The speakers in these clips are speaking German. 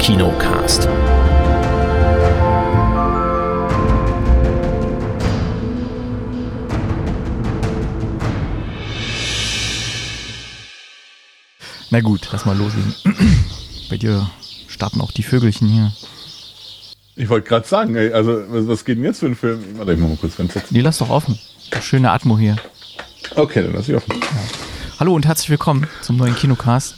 Kinocast. Na gut, lass mal loslegen. Bei dir starten auch die Vögelchen hier. Ich wollte gerade sagen, ey, also was, was geht denn jetzt für ein Film? Warte, ich mach mal kurz Fenster. Die lass doch offen. Schöne Atmo hier. Okay, dann lass ich offen. Hallo und herzlich willkommen zum neuen Kinocast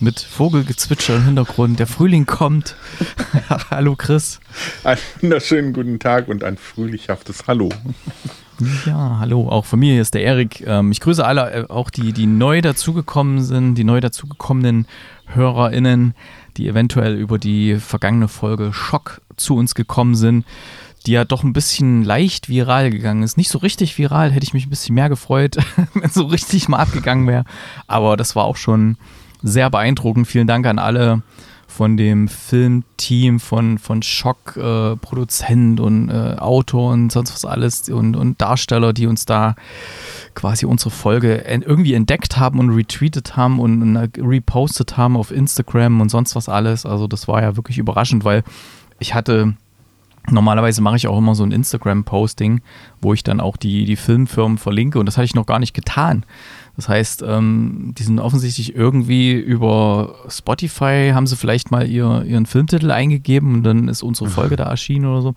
mit Vogelgezwitscher im Hintergrund. Der Frühling kommt. Hallo Chris. Einen wunderschönen guten Tag und ein frühlichhaftes Hallo. Ja, hallo. Auch von mir hier ist der Erik. Ähm, ich grüße alle, äh, auch die, die neu dazugekommen sind, die neu dazugekommenen HörerInnen, die eventuell über die vergangene Folge Schock zu uns gekommen sind, die ja doch ein bisschen leicht viral gegangen ist. Nicht so richtig viral, hätte ich mich ein bisschen mehr gefreut, wenn so richtig mal abgegangen wäre. Aber das war auch schon sehr beeindruckend. Vielen Dank an alle von dem Filmteam, von, von Schock, äh, Produzent und äh, Autor und sonst was alles und, und Darsteller, die uns da quasi unsere Folge en irgendwie entdeckt haben und retweetet haben und, und äh, repostet haben auf Instagram und sonst was alles. Also das war ja wirklich überraschend, weil ich hatte Normalerweise mache ich auch immer so ein Instagram-Posting, wo ich dann auch die, die Filmfirmen verlinke und das hatte ich noch gar nicht getan. Das heißt, ähm, die sind offensichtlich irgendwie über Spotify, haben sie vielleicht mal ihr, ihren Filmtitel eingegeben und dann ist unsere Folge da erschienen oder so.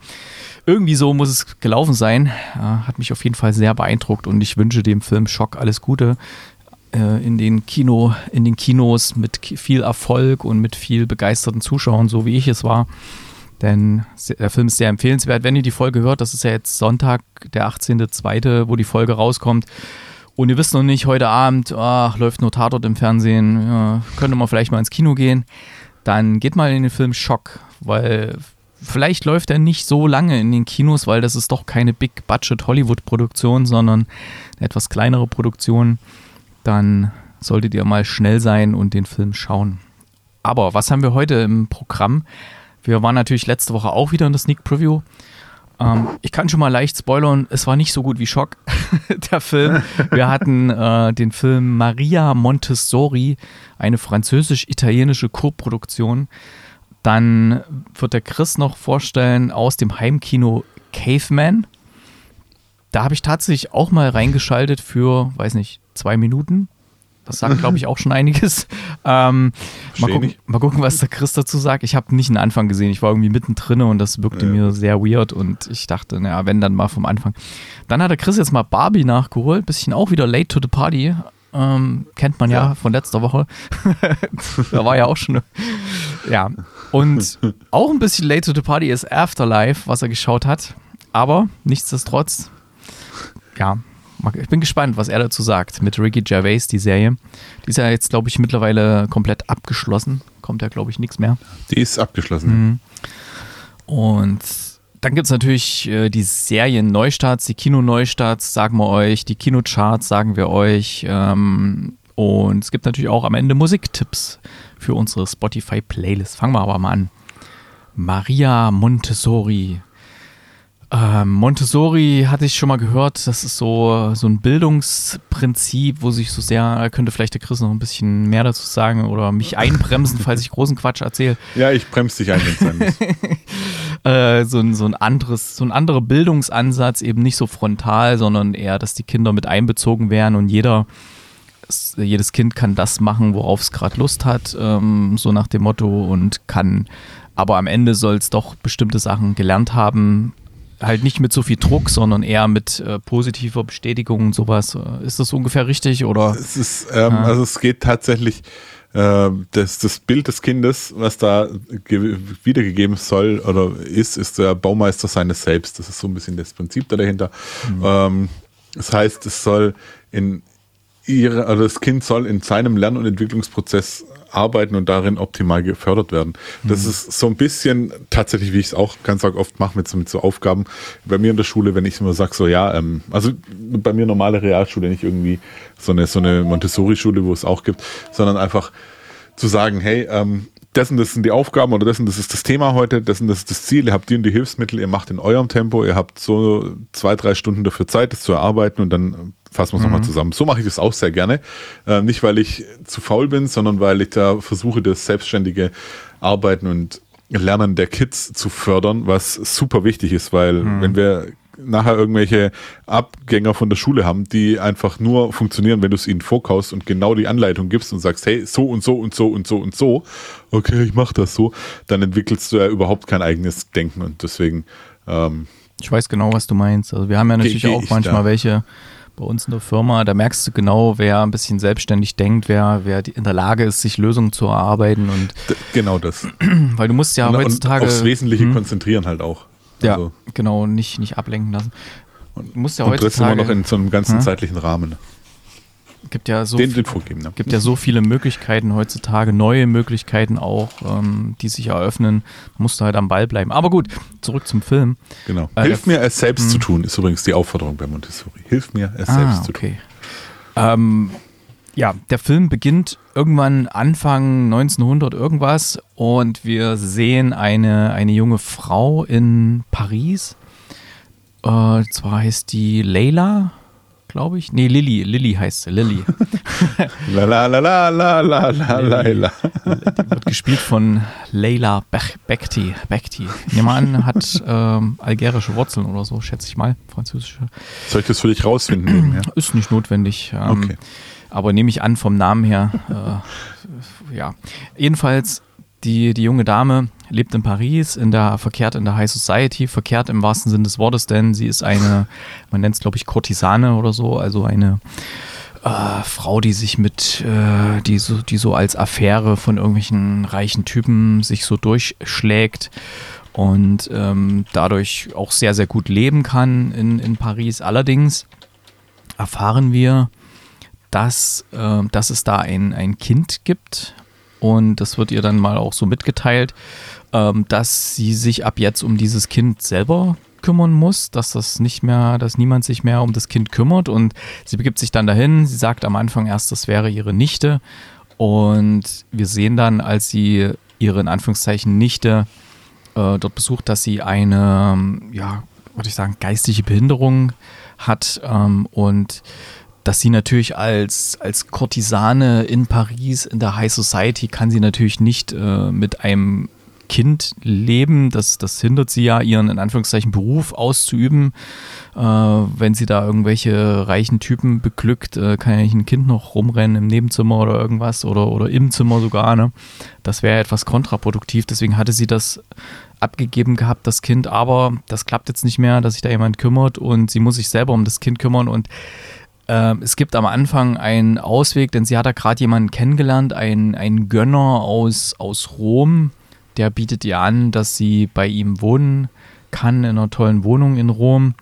Irgendwie so muss es gelaufen sein. Äh, hat mich auf jeden Fall sehr beeindruckt und ich wünsche dem Film Schock alles Gute äh, in den Kino, in den Kinos mit viel Erfolg und mit viel begeisterten Zuschauern, so wie ich es war. Denn der Film ist sehr empfehlenswert. Wenn ihr die Folge hört, das ist ja jetzt Sonntag, der 18.02., wo die Folge rauskommt. Und ihr wisst noch nicht, heute Abend, ach, läuft nur Tatort im Fernsehen, ja, könnte man vielleicht mal ins Kino gehen. Dann geht mal in den Film Schock, weil vielleicht läuft er nicht so lange in den Kinos, weil das ist doch keine Big-Budget-Hollywood-Produktion, sondern eine etwas kleinere Produktion. Dann solltet ihr mal schnell sein und den Film schauen. Aber was haben wir heute im Programm? Wir waren natürlich letzte Woche auch wieder in der Sneak Preview. Ähm, ich kann schon mal leicht spoilern, es war nicht so gut wie Schock, der Film. Wir hatten äh, den Film Maria Montessori, eine französisch-italienische Co-Produktion. Dann wird der Chris noch vorstellen aus dem Heimkino Caveman. Da habe ich tatsächlich auch mal reingeschaltet für, weiß nicht, zwei Minuten. Das sagt, glaube ich, auch schon einiges. Ähm, mal, gucken, mal, gucken, was der Chris dazu sagt. Ich habe nicht einen Anfang gesehen. Ich war irgendwie mittendrin und das wirkte ja. mir sehr weird und ich dachte, naja, wenn dann mal vom Anfang. Dann hat der Chris jetzt mal Barbie nachgeholt. Bisschen auch wieder late to the party. Ähm, kennt man ja, ja, von letzter Woche. da war ja auch schon. Ja. Und auch ein bisschen late to the party ist Afterlife, was er geschaut hat. Aber nichtsdestotrotz, ja, ich bin gespannt, was er dazu sagt mit Ricky Gervais, die Serie. Die ist ja jetzt, glaube ich, mittlerweile komplett abgeschlossen. Kommt ja, glaube ich, nichts mehr. Die ist abgeschlossen. Mhm. Und dann gibt es natürlich äh, die Serien-Neustarts, die Kino-Neustarts, sagen wir euch, die Kinocharts sagen wir euch. Ähm, und es gibt natürlich auch am Ende Musiktipps für unsere Spotify-Playlist. Fangen wir aber mal an. Maria Montessori ähm, Montessori hatte ich schon mal gehört, das ist so, so ein Bildungsprinzip, wo sich so sehr, könnte vielleicht der Chris noch ein bisschen mehr dazu sagen oder mich einbremsen, falls ich großen Quatsch erzähle. Ja, ich bremse dich ein, wenn äh, so, ein, so ein anderes, so ein anderer Bildungsansatz, eben nicht so frontal, sondern eher, dass die Kinder mit einbezogen werden und jeder jedes Kind kann das machen, worauf es gerade Lust hat, ähm, so nach dem Motto und kann, aber am Ende soll es doch bestimmte Sachen gelernt haben, halt nicht mit so viel Druck, sondern eher mit äh, positiver Bestätigung und sowas. Äh, ist das ungefähr richtig oder? Es ist, ähm, ah. also es geht tatsächlich äh, das, das Bild des Kindes, was da wiedergegeben soll oder ist, ist der Baumeister seines Selbst. Das ist so ein bisschen das Prinzip da dahinter. Mhm. Ähm, das heißt, es soll in ihre, also das Kind soll in seinem Lern- und Entwicklungsprozess arbeiten und darin optimal gefördert werden. Das mhm. ist so ein bisschen tatsächlich, wie ich es auch ganz oft mache mit so, mit so Aufgaben. Bei mir in der Schule, wenn ich immer sage, so ja, ähm, also bei mir normale Realschule, nicht irgendwie so eine, so eine Montessori-Schule, wo es auch gibt, sondern einfach zu sagen, hey, ähm, dessen, das sind die Aufgaben oder dessen, das ist das Thema heute, dessen, das ist das Ziel, ihr habt die und die Hilfsmittel, ihr macht in eurem Tempo, ihr habt so zwei, drei Stunden dafür Zeit, das zu erarbeiten und dann fassen wir es nochmal zusammen. So mache ich das auch sehr gerne. Äh, nicht, weil ich zu faul bin, sondern weil ich da versuche, das selbstständige Arbeiten und Lernen der Kids zu fördern, was super wichtig ist, weil Mhm. wenn wir nachher irgendwelche Abgänger von der Schule haben, die einfach nur funktionieren, wenn du es ihnen vorkaust und genau die Anleitung gibst und sagst, hey, so und so und so und so und so, okay, ich mache das so, dann entwickelst du ja überhaupt kein eigenes Denken und deswegen ähm, Ich weiß genau, was du meinst. Also wir haben ja natürlich auch manchmal welche bei uns in der Firma, da merkst du genau, wer ein bisschen selbstständig denkt, wer, wer in der Lage ist, sich Lösungen zu erarbeiten und d- genau das. weil du musst ja und, heutzutage und aufs Wesentliche Hm? konzentrieren halt auch. ja, Also, genau, nicht, nicht ablenken lassen. Du musst ja und trotzdem immer heutzutage, noch in so einem ganzen Hm? zeitlichen Rahmen. Gibt ja so den, den vorgeben. Ne? gibt ja so viele Möglichkeiten heutzutage, neue Möglichkeiten auch, ähm, die sich eröffnen. Musst du halt am Ball bleiben. Aber gut, zurück zum Film. Genau. Äh, Hilf mir, es selbst zu tun, ist übrigens die Aufforderung bei Montessori. Hilf mir, es Ah, selbst zu tun. Ähm, ja, der Film beginnt irgendwann Anfang 1900 irgendwas und wir sehen eine, eine junge Frau in Paris. Äh, zwar heißt die Leila, glaube ich. Nee, Lilly, Lilly heißt sie, Lilly. la la la la la la la Laila. Die wird gespielt von Leila Bekti. Bekti. Nehme an, hat ähm, algerische Wurzeln oder so, schätze ich mal, französische. Soll ich das für dich rausfinden? Eben, ja? Ist nicht notwendig. Ähm, okay. Aber nehme ich an, vom Namen her, äh, ja. Jedenfalls die, die junge Dame lebt in Paris, in der, verkehrt in der High Society, verkehrt im wahrsten Sinne des Wortes, denn sie ist eine, man nennt es glaube ich Kurtisane oder so, also eine äh, Frau, die sich mit, äh, die, so, die so als Affäre von irgendwelchen reichen Typen sich so durchschlägt und ähm, dadurch auch sehr, sehr gut leben kann in, in Paris. Allerdings erfahren wir, dass, äh, dass es da ein, ein Kind gibt und das wird ihr dann mal auch so mitgeteilt, ähm, dass sie sich ab jetzt um dieses Kind selber kümmern muss, dass das nicht mehr, dass niemand sich mehr um das Kind kümmert und sie begibt sich dann dahin. Sie sagt am Anfang erst, das wäre ihre Nichte und wir sehen dann, als sie ihre in Anführungszeichen Nichte äh, dort besucht, dass sie eine, ähm, ja, würde ich sagen, geistige Behinderung hat ähm, und dass sie natürlich als, als Kurtisane in Paris, in der High Society, kann sie natürlich nicht äh, mit einem Kind leben. Das, das hindert sie ja, ihren in Anführungszeichen Beruf auszuüben. Äh, wenn sie da irgendwelche reichen Typen beglückt, äh, kann ja nicht ein Kind noch rumrennen im Nebenzimmer oder irgendwas oder, oder im Zimmer sogar. Ne? Das wäre etwas kontraproduktiv. Deswegen hatte sie das abgegeben gehabt, das Kind. Aber das klappt jetzt nicht mehr, dass sich da jemand kümmert und sie muss sich selber um das Kind kümmern und ähm, es gibt am Anfang einen Ausweg, denn sie hat da gerade jemanden kennengelernt, einen, einen Gönner aus, aus Rom, der bietet ihr an, dass sie bei ihm wohnen kann in einer tollen Wohnung in Rom.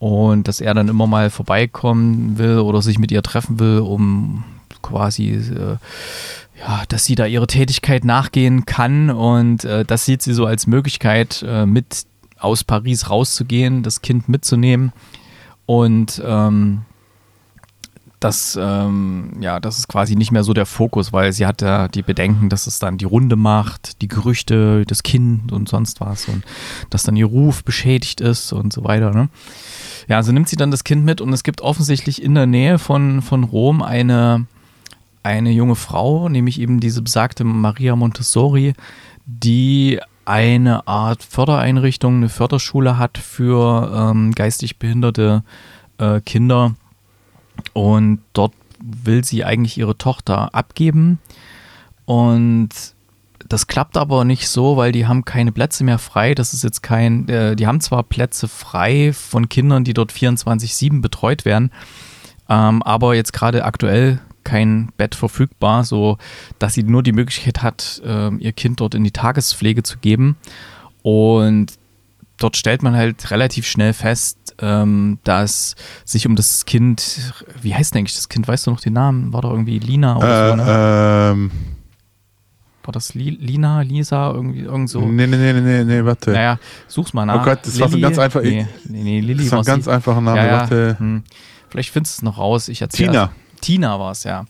Und dass er dann immer mal vorbeikommen will oder sich mit ihr treffen will, um quasi, äh, ja, dass sie da ihre Tätigkeit nachgehen kann. Und äh, das sieht sie so als Möglichkeit, äh, mit aus Paris rauszugehen, das Kind mitzunehmen. Und ähm, das, ähm, ja, das ist quasi nicht mehr so der Fokus, weil sie hat ja die Bedenken, dass es dann die Runde macht, die Gerüchte, das Kind und sonst was und dass dann ihr Ruf beschädigt ist und so weiter. Ne? Ja, also nimmt sie dann das Kind mit und es gibt offensichtlich in der Nähe von, von Rom eine, eine junge Frau, nämlich eben diese besagte Maria Montessori, die eine Art Fördereinrichtung, eine Förderschule hat für ähm, geistig behinderte äh, Kinder. Und dort will sie eigentlich ihre Tochter abgeben. Und das klappt aber nicht so, weil die haben keine Plätze mehr frei. Das ist jetzt kein, äh, die haben zwar Plätze frei von Kindern, die dort 24-7 betreut werden, ähm, aber jetzt gerade aktuell kein Bett verfügbar, so dass sie nur die Möglichkeit hat, ähm, ihr Kind dort in die Tagespflege zu geben. Und dort stellt man halt relativ schnell fest, ähm, dass sich um das Kind, wie heißt denn eigentlich das Kind? Weißt du noch den Namen? War doch irgendwie Lina oder so, ne? Äh, ähm, War das Li Lina, Lisa, irgendwie irgend so? nee, nee, nee, nee, nee, warte. Naja, such's mal nach. Oh Gott, das war so ganz einfach- Nee, nee, nee Lilly das war ein ganz einfacher Name. Ja, ja. Warte. Hm. Vielleicht findest du es noch raus. Ich erzähl Tina. Tina war es, ja.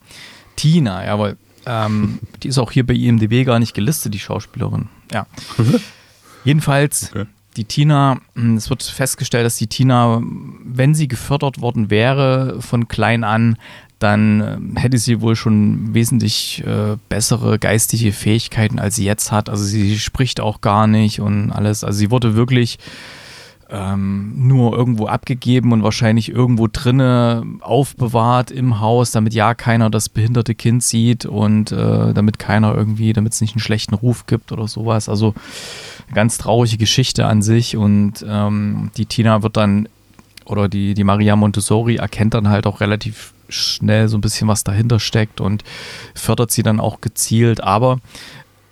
Tina, jawohl. Ähm, die ist auch hier bei IMDb gar nicht gelistet, die Schauspielerin. Ja. Jedenfalls Okay. Die Tina, hm, es wird festgestellt, dass die Tina, wenn sie gefördert worden wäre von klein an, dann äh, hätte sie wohl schon wesentlich äh, bessere geistige Fähigkeiten, als sie jetzt hat. Also sie spricht auch gar nicht und alles. Also sie wurde wirklich ähm, nur irgendwo abgegeben und wahrscheinlich irgendwo drinne aufbewahrt im Haus, damit ja keiner das behinderte Kind sieht und äh, damit keiner irgendwie, damit es nicht einen schlechten Ruf gibt oder sowas. Also eine ganz traurige Geschichte an sich und ähm, die Tina wird dann oder die, die Maria Montessori erkennt dann halt auch relativ schnell so ein bisschen was dahinter steckt und fördert sie dann auch gezielt. Aber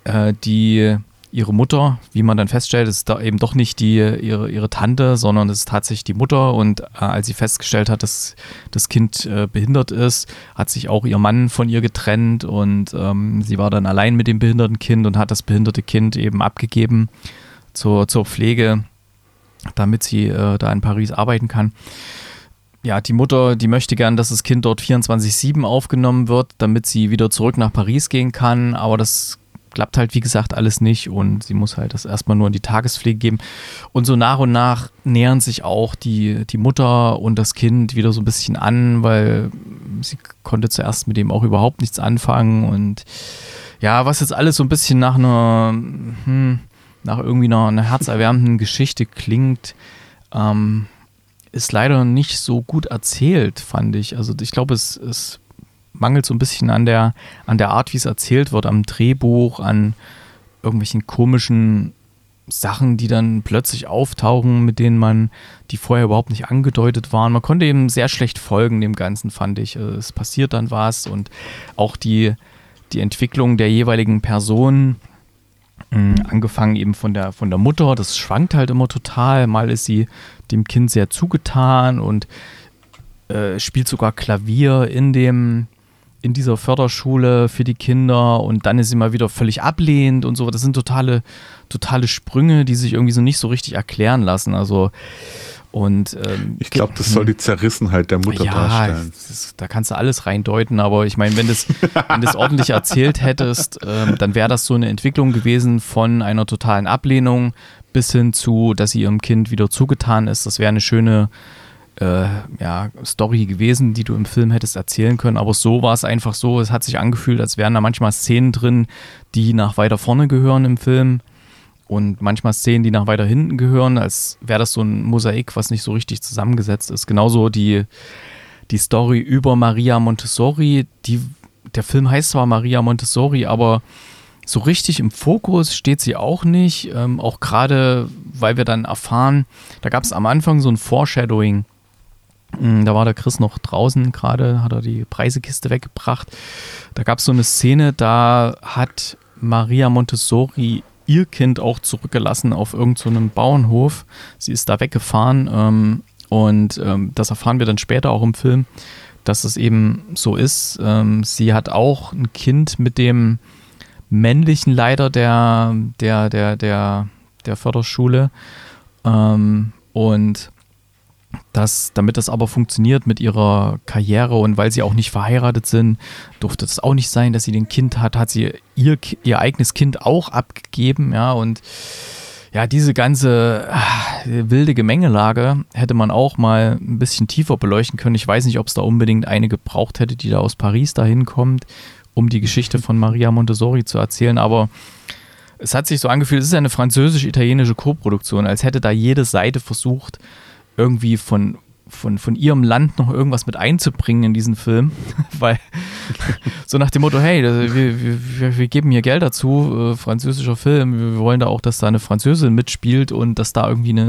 äh, die ihre Mutter, wie man dann feststellt, ist da eben doch nicht die, ihre, ihre Tante, sondern es ist tatsächlich die Mutter. Und äh, als sie festgestellt hat, dass das Kind äh, behindert ist, hat sich auch ihr Mann von ihr getrennt und ähm, sie war dann allein mit dem behinderten Kind und hat das behinderte Kind eben abgegeben zur, zur Pflege, damit sie äh, da in Paris arbeiten kann ja, die Mutter, die möchte gern, dass das Kind dort 24-7 aufgenommen wird, damit sie wieder zurück nach Paris gehen kann. Aber das klappt halt, wie gesagt, alles nicht und sie muss halt das erstmal nur in die Tagespflege geben. Und so nach und nach nähern sich auch die, die Mutter und das Kind wieder so ein bisschen an, weil sie konnte zuerst mit dem auch überhaupt nichts anfangen und ja, was jetzt alles so ein bisschen nach einer, hm, nach irgendwie einer, einer herzerwärmenden Geschichte klingt, ähm, ist leider nicht so gut erzählt, fand ich. Also ich glaube, es, es mangelt so ein bisschen an der, an der Art, wie es erzählt wird, am Drehbuch, an irgendwelchen komischen Sachen, die dann plötzlich auftauchen, mit denen man, die vorher überhaupt nicht angedeutet waren. Man konnte eben sehr schlecht folgen dem Ganzen, fand ich. Es passiert dann was und auch die, die Entwicklung der jeweiligen Personen, Mhm. Angefangen eben von der, von der Mutter, das schwankt halt immer total. Mal ist sie dem Kind sehr zugetan und äh, spielt sogar Klavier in dem, in dieser Förderschule für die Kinder und dann ist sie mal wieder völlig ablehnend und so. Das sind totale, totale Sprünge, die sich irgendwie so nicht so richtig erklären lassen. Also und, ähm, ich glaube, das soll die Zerrissenheit der Mutter ja, darstellen. Das, da kannst du alles reindeuten, aber ich meine, wenn du es ordentlich erzählt hättest, ähm, dann wäre das so eine Entwicklung gewesen von einer totalen Ablehnung bis hin zu, dass sie ihrem Kind wieder zugetan ist. Das wäre eine schöne äh, ja, Story gewesen, die du im Film hättest erzählen können. Aber so war es einfach so. Es hat sich angefühlt, als wären da manchmal Szenen drin, die nach weiter vorne gehören im Film und manchmal Szenen, die nach weiter hinten gehören, als wäre das so ein Mosaik, was nicht so richtig zusammengesetzt ist. Genauso die, die Story über Maria Montessori, die, der Film heißt zwar Maria Montessori, aber so richtig im Fokus steht sie auch nicht. Ähm, auch gerade, weil wir dann erfahren, da gab es am Anfang so ein Foreshadowing. Hm, da war der Chris noch draußen, gerade hat er die Preisekiste weggebracht. Da gab es so eine Szene, da hat Maria Montessori ihr Kind auch zurückgelassen auf irgendeinem so Bauernhof. Sie ist da weggefahren ähm, und ähm, das erfahren wir dann später auch im Film, dass es eben so ist. Ähm, sie hat auch ein Kind mit dem männlichen Leiter der, der, der, der, der Förderschule ähm, und das, damit das aber funktioniert mit ihrer Karriere und weil sie auch nicht verheiratet sind, durfte es auch nicht sein, dass sie den Kind hat, hat sie ihr, ihr eigenes Kind auch abgegeben, ja, und ja, diese ganze ach, wilde Gemengelage hätte man auch mal ein bisschen tiefer beleuchten können. Ich weiß nicht, ob es da unbedingt eine gebraucht hätte, die da aus Paris dahin kommt, um die Geschichte von Maria Montessori zu erzählen, aber es hat sich so angefühlt, es ist eine französisch-italienische Koproduktion, als hätte da jede Seite versucht, irgendwie von, von, von ihrem Land noch irgendwas mit einzubringen in diesen Film, weil so nach dem Motto, hey, wir, wir, wir geben hier Geld dazu, äh, französischer Film, wir wollen da auch, dass da eine Französin mitspielt und dass da irgendwie eine,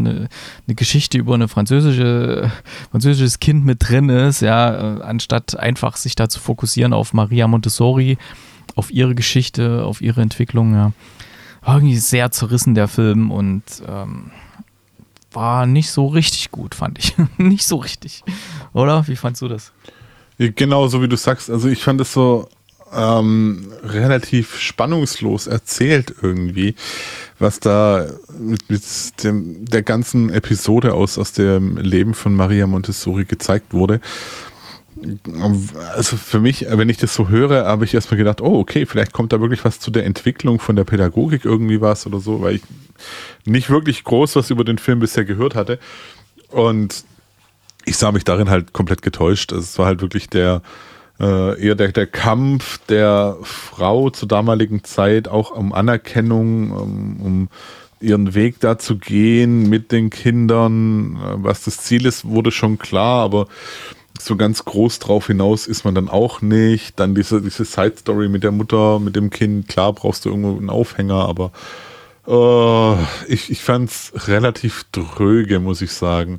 eine, Geschichte über eine französische, französisches Kind mit drin ist, ja, äh, anstatt einfach sich da zu fokussieren auf Maria Montessori, auf ihre Geschichte, auf ihre Entwicklung, ja. War irgendwie sehr zerrissen, der Film und ähm, war nicht so richtig gut, fand ich. nicht so richtig. Oder? Wie fandst du das? Genau, so wie du sagst. Also ich fand es so ähm, relativ spannungslos erzählt irgendwie, was da mit, mit dem, der ganzen Episode aus, aus dem Leben von Maria Montessori gezeigt wurde. Also für mich, wenn ich das so höre, habe ich erstmal gedacht, oh, okay, vielleicht kommt da wirklich was zu der Entwicklung von der Pädagogik irgendwie was oder so, weil ich nicht wirklich groß was über den Film bisher gehört hatte. Und ich sah mich darin halt komplett getäuscht. Also es war halt wirklich der, äh, eher der, der Kampf der Frau zur damaligen Zeit, auch um Anerkennung, um, um ihren Weg da zu gehen mit den Kindern. Äh, was das Ziel ist, wurde schon klar, aber so ganz groß drauf hinaus ist man dann auch nicht. Dann diese, diese Side-Story mit der Mutter, mit dem Kind, klar brauchst du irgendwo einen Aufhänger, aber uh, ich, ich fand es relativ dröge, muss ich sagen.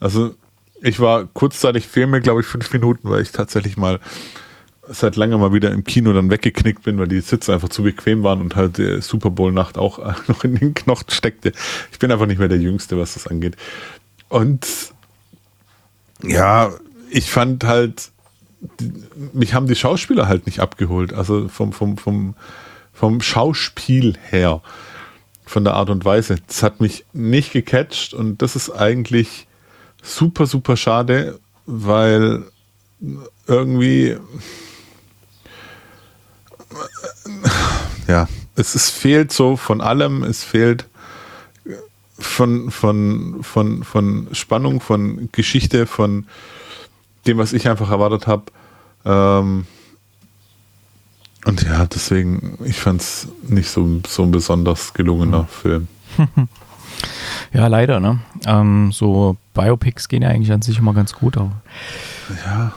Also ich war kurzzeitig fehl mir, glaube ich, fünf Minuten, weil ich tatsächlich mal seit langem mal wieder im Kino dann weggeknickt bin, weil die Sitze einfach zu bequem waren und halt die Super Bowl-Nacht auch noch in den Knochen steckte. Ich bin einfach nicht mehr der Jüngste, was das angeht. Und ja, ich fand halt, mich haben die Schauspieler halt nicht abgeholt. Also vom, vom, vom, vom Schauspiel her, von der Art und Weise. Das hat mich nicht gecatcht und das ist eigentlich super, super schade, weil irgendwie ja, es, es fehlt so von allem, es fehlt von, von, von, von Spannung, von Geschichte, von dem, was ich einfach erwartet habe. Ähm, und ja, deswegen, ich fand es nicht so, so ein besonders gelungener mhm. Film. Ja, leider, ne? Ähm, so Biopics gehen ja eigentlich an sich immer ganz gut, aber. Ja.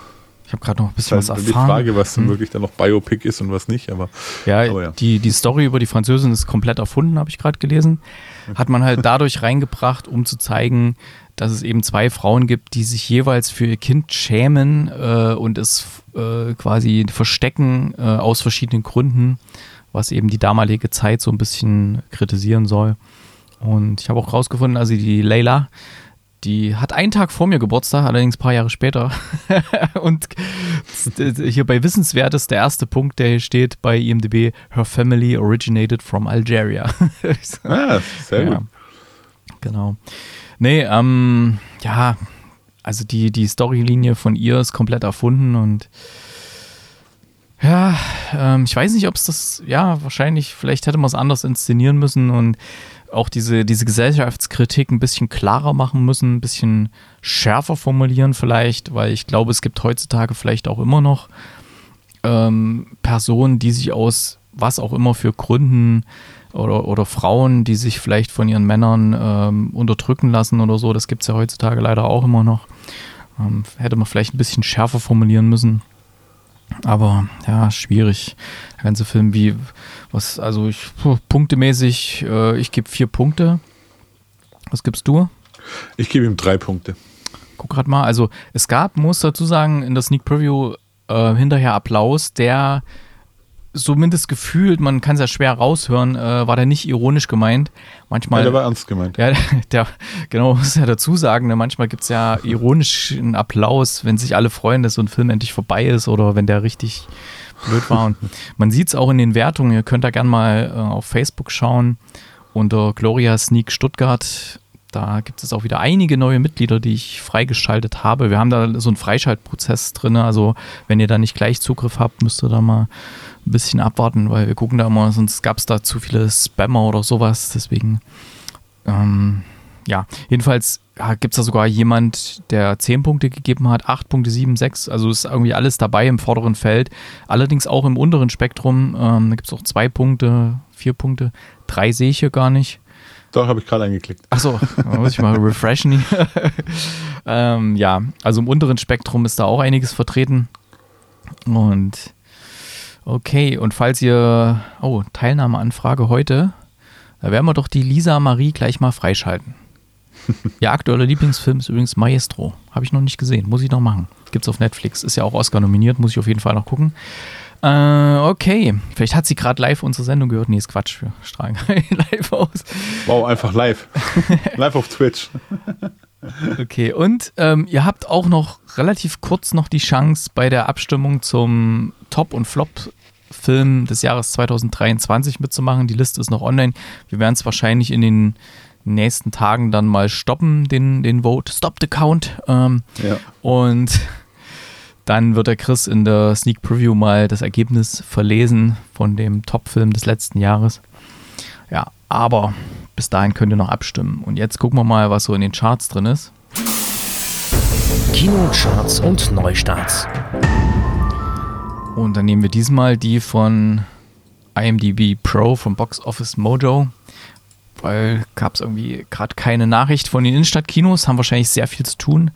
Ich habe gerade noch ein bisschen was erfahren. Die Frage, was denn hm. wirklich dann noch Biopic ist und was nicht, aber. Ja, aber ja. Die, die Story über die Französin ist komplett erfunden, habe ich gerade gelesen. Hat man halt dadurch reingebracht, um zu zeigen, dass es eben zwei Frauen gibt, die sich jeweils für ihr Kind schämen äh, und es äh, quasi verstecken äh, aus verschiedenen Gründen, was eben die damalige Zeit so ein bisschen kritisieren soll. Und ich habe auch rausgefunden, also die Leila, die hat einen Tag vor mir Geburtstag, allerdings ein paar Jahre später. und hier bei Wissenswert ist der erste Punkt, der hier steht bei IMDb: Her family originated from Algeria. ah, sehr ja. gut. Genau. Nee, ähm, ja, also die, die Storylinie von ihr ist komplett erfunden und ja, ähm, ich weiß nicht, ob es das, ja, wahrscheinlich, vielleicht hätte man es anders inszenieren müssen und auch diese, diese Gesellschaftskritik ein bisschen klarer machen müssen, ein bisschen schärfer formulieren vielleicht, weil ich glaube, es gibt heutzutage vielleicht auch immer noch ähm, Personen, die sich aus was auch immer für Gründen oder, oder Frauen, die sich vielleicht von ihren Männern ähm, unterdrücken lassen oder so, das gibt es ja heutzutage leider auch immer noch. Ähm, hätte man vielleicht ein bisschen schärfer formulieren müssen. Aber ja, schwierig. Der ganze Film, wie, was, also ich, punktemäßig, äh, ich gebe vier Punkte. Was gibst du? Ich gebe ihm drei Punkte. Guck gerade mal, also es gab, muss dazu sagen, in der Sneak Preview äh, hinterher Applaus, der zumindest gefühlt, man kann es ja schwer raushören, äh, war der nicht ironisch gemeint. Manchmal, ja, der war ernst gemeint. Ja, der, genau, muss ja dazu sagen, ne, manchmal gibt es ja ironischen Applaus, wenn sich alle freuen, dass so ein Film endlich vorbei ist oder wenn der richtig blöd war. Und man sieht es auch in den Wertungen, ihr könnt da gerne mal äh, auf Facebook schauen, unter Gloria Sneak Stuttgart da gibt es auch wieder einige neue Mitglieder, die ich freigeschaltet habe. Wir haben da so einen Freischaltprozess drin. Also wenn ihr da nicht gleich Zugriff habt, müsst ihr da mal ein bisschen abwarten, weil wir gucken da immer, sonst gab es da zu viele Spammer oder sowas. Deswegen, ähm, ja, jedenfalls ja, gibt es da sogar jemand, der 10 Punkte gegeben hat, 8 Punkte, 7, 6. Also ist irgendwie alles dabei im vorderen Feld. Allerdings auch im unteren Spektrum. Ähm, da gibt es auch 2 Punkte, 4 Punkte. 3 sehe ich hier gar nicht. Doch, habe ich gerade eingeklickt. Achso, muss ich mal refreshen. ähm, ja, also im unteren Spektrum ist da auch einiges vertreten. Und okay, und falls ihr, oh, Teilnahmeanfrage heute, da werden wir doch die Lisa Marie gleich mal freischalten. Ihr aktueller Lieblingsfilm ist übrigens Maestro. Habe ich noch nicht gesehen, muss ich noch machen. Gibt es auf Netflix, ist ja auch Oscar nominiert, muss ich auf jeden Fall noch gucken. Äh, okay, vielleicht hat sie gerade live unsere Sendung gehört. Nee, ist Quatsch, wir strahlen live aus. Wow, einfach live. live auf Twitch. okay, und ähm, ihr habt auch noch relativ kurz noch die Chance bei der Abstimmung zum Top- und Flop-Film des Jahres 2023 mitzumachen. Die Liste ist noch online. Wir werden es wahrscheinlich in den nächsten Tagen dann mal stoppen, den, den Vote. Stop the count. Ähm, ja. Und dann wird der Chris in der Sneak Preview mal das Ergebnis verlesen von dem Top-Film des letzten Jahres. Ja, aber bis dahin könnt ihr noch abstimmen. Und jetzt gucken wir mal, was so in den Charts drin ist. Kinocharts und Neustarts. Und dann nehmen wir diesmal die von IMDb Pro vom Box Office Mojo, weil gab es irgendwie gerade keine Nachricht von den Innenstadtkinos, haben wahrscheinlich sehr viel zu tun.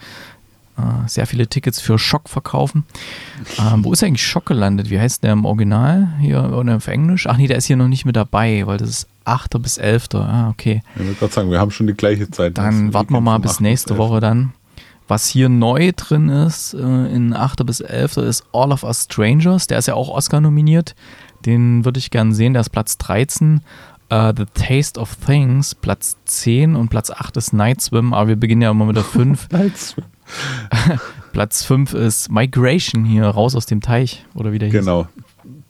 Äh, sehr viele Tickets für Schock verkaufen. Ähm, wo ist eigentlich Schock gelandet? Wie heißt der im Original hier oder auf Englisch? Ach nee, der ist hier noch nicht mit dabei, weil das ist 8. bis 11. Ah, okay. Ich würde gerade sagen, wir haben schon die gleiche Zeit. Dann warten wir mal bis nächste Woche dann. Was hier neu drin ist, äh, in 8. bis 11. ist All of Us Strangers. Der ist ja auch Oscar nominiert. Den würde ich gerne sehen. Der ist Platz 13. Uh, The Taste of Things, Platz 10 und Platz 8 ist Night Swim, aber wir beginnen ja immer mit der 5. Night Swim. Platz 5 ist Migration hier, raus aus dem Teich, oder wie der hieß. Genau.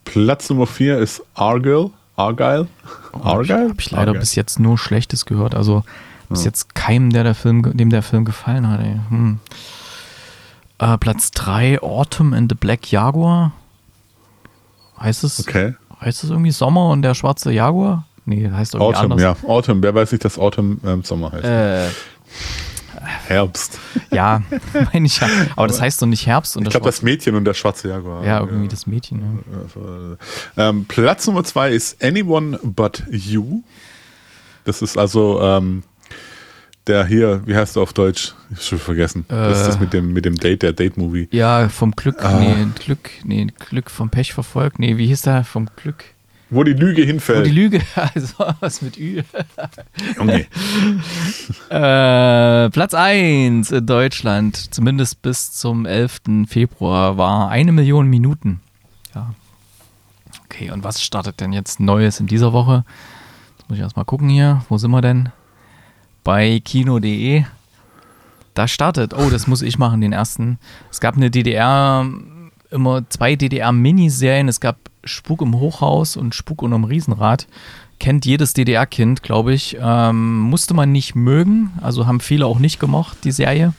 Platz Nummer 4 ist Argyle. Argyle? Oh, Argyle? Habe ich leider Argyle. bis jetzt nur Schlechtes gehört. Also bis ja. jetzt keinem, der der Film, dem der Film gefallen hat. Hm. Äh, Platz 3, Autumn and the Black Jaguar. Heißt es, okay. heißt es irgendwie Sommer und der schwarze Jaguar? Nee, heißt irgendwie Autumn, anders. ja. Autumn, wer weiß nicht, dass Autumn ähm, Sommer heißt. Äh, Herbst. Ja, meine ich ja. Aber das heißt doch nicht Herbst. Und ich glaube, das Mädchen und der schwarze Jaguar. Ja, irgendwie das Mädchen. Ja. Ähm, Platz Nummer zwei ist Anyone But You. Das ist also ähm, der hier, wie heißt du auf Deutsch? Ich hab schon vergessen. Äh, das ist das mit dem, mit dem Date, der Date-Movie. Ja, vom Glück, ah. nee, Glück, nee, Glück vom Pech verfolgt. Nee, wie hieß der? Vom Glück. Wo die Lüge hinfällt. Wo die Lüge, also was mit Ü. Okay. äh, Platz 1 in Deutschland, zumindest bis zum 11. Februar, war eine Million Minuten. Ja. Okay, und was startet denn jetzt Neues in dieser Woche? Jetzt muss ich erstmal gucken hier. Wo sind wir denn? Bei kino.de. Da startet, oh, das muss ich machen, den ersten. Es gab eine DDR, immer zwei DDR-Miniserien. Es gab Spuk im Hochhaus und Spuk unterm Riesenrad kennt jedes DDR-Kind, glaube ich. Ähm, musste man nicht mögen, also haben viele auch nicht gemocht, die Serie.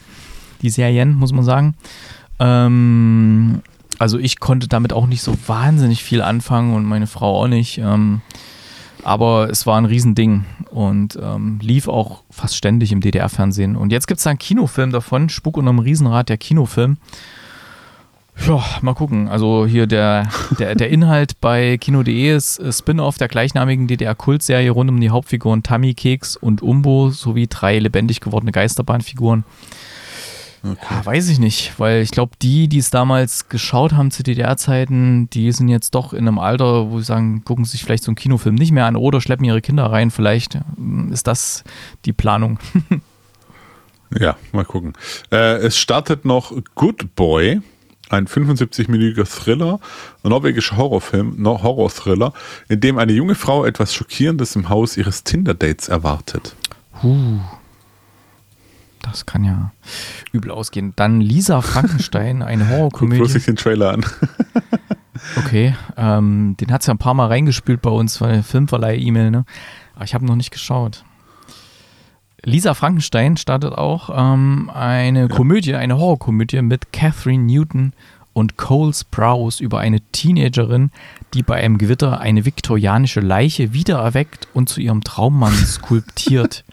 Die Serien, muss man sagen. Ähm, also ich konnte damit auch nicht so wahnsinnig viel anfangen und meine Frau auch nicht. Ähm, aber es war ein Riesending und ähm, lief auch fast ständig im DDR-Fernsehen. Und jetzt gibt es da einen Kinofilm davon, Spuk unterm Riesenrad, der Kinofilm. Ja, mal gucken. Also hier der, der, der Inhalt bei Kino.de ist äh, Spin-off der gleichnamigen DDR-Kultserie rund um die Hauptfiguren Tammy, Keks und Umbo sowie drei lebendig gewordene Geisterbahnfiguren. Okay. Ja, weiß ich nicht, weil ich glaube, die, die es damals geschaut haben zu DDR-Zeiten, die sind jetzt doch in einem Alter, wo sie sagen, gucken sich vielleicht so einen Kinofilm nicht mehr an oder schleppen ihre Kinder rein. Vielleicht hm, ist das die Planung. ja, mal gucken. Äh, es startet noch Good Boy ein 75-minütiger Thriller, ein norwegischer Horrorfilm, Horror-Thriller, in dem eine junge Frau etwas Schockierendes im Haus ihres Tinder-Dates erwartet. Huh. Das kann ja übel ausgehen. Dann Lisa Frankenstein, eine Horrorkomödie. Guck bloß den Trailer an. okay, ähm, den hat es ja ein paar Mal reingespült bei uns, weil Filmverleih-E-Mail, ne? Aber ich habe noch nicht geschaut. Lisa Frankenstein startet auch ähm, eine ja. Komödie, eine Horrorkomödie mit Catherine Newton und Cole Sprouse über eine Teenagerin, die bei einem Gewitter eine viktorianische Leiche wiedererweckt und zu ihrem Traummann skulptiert.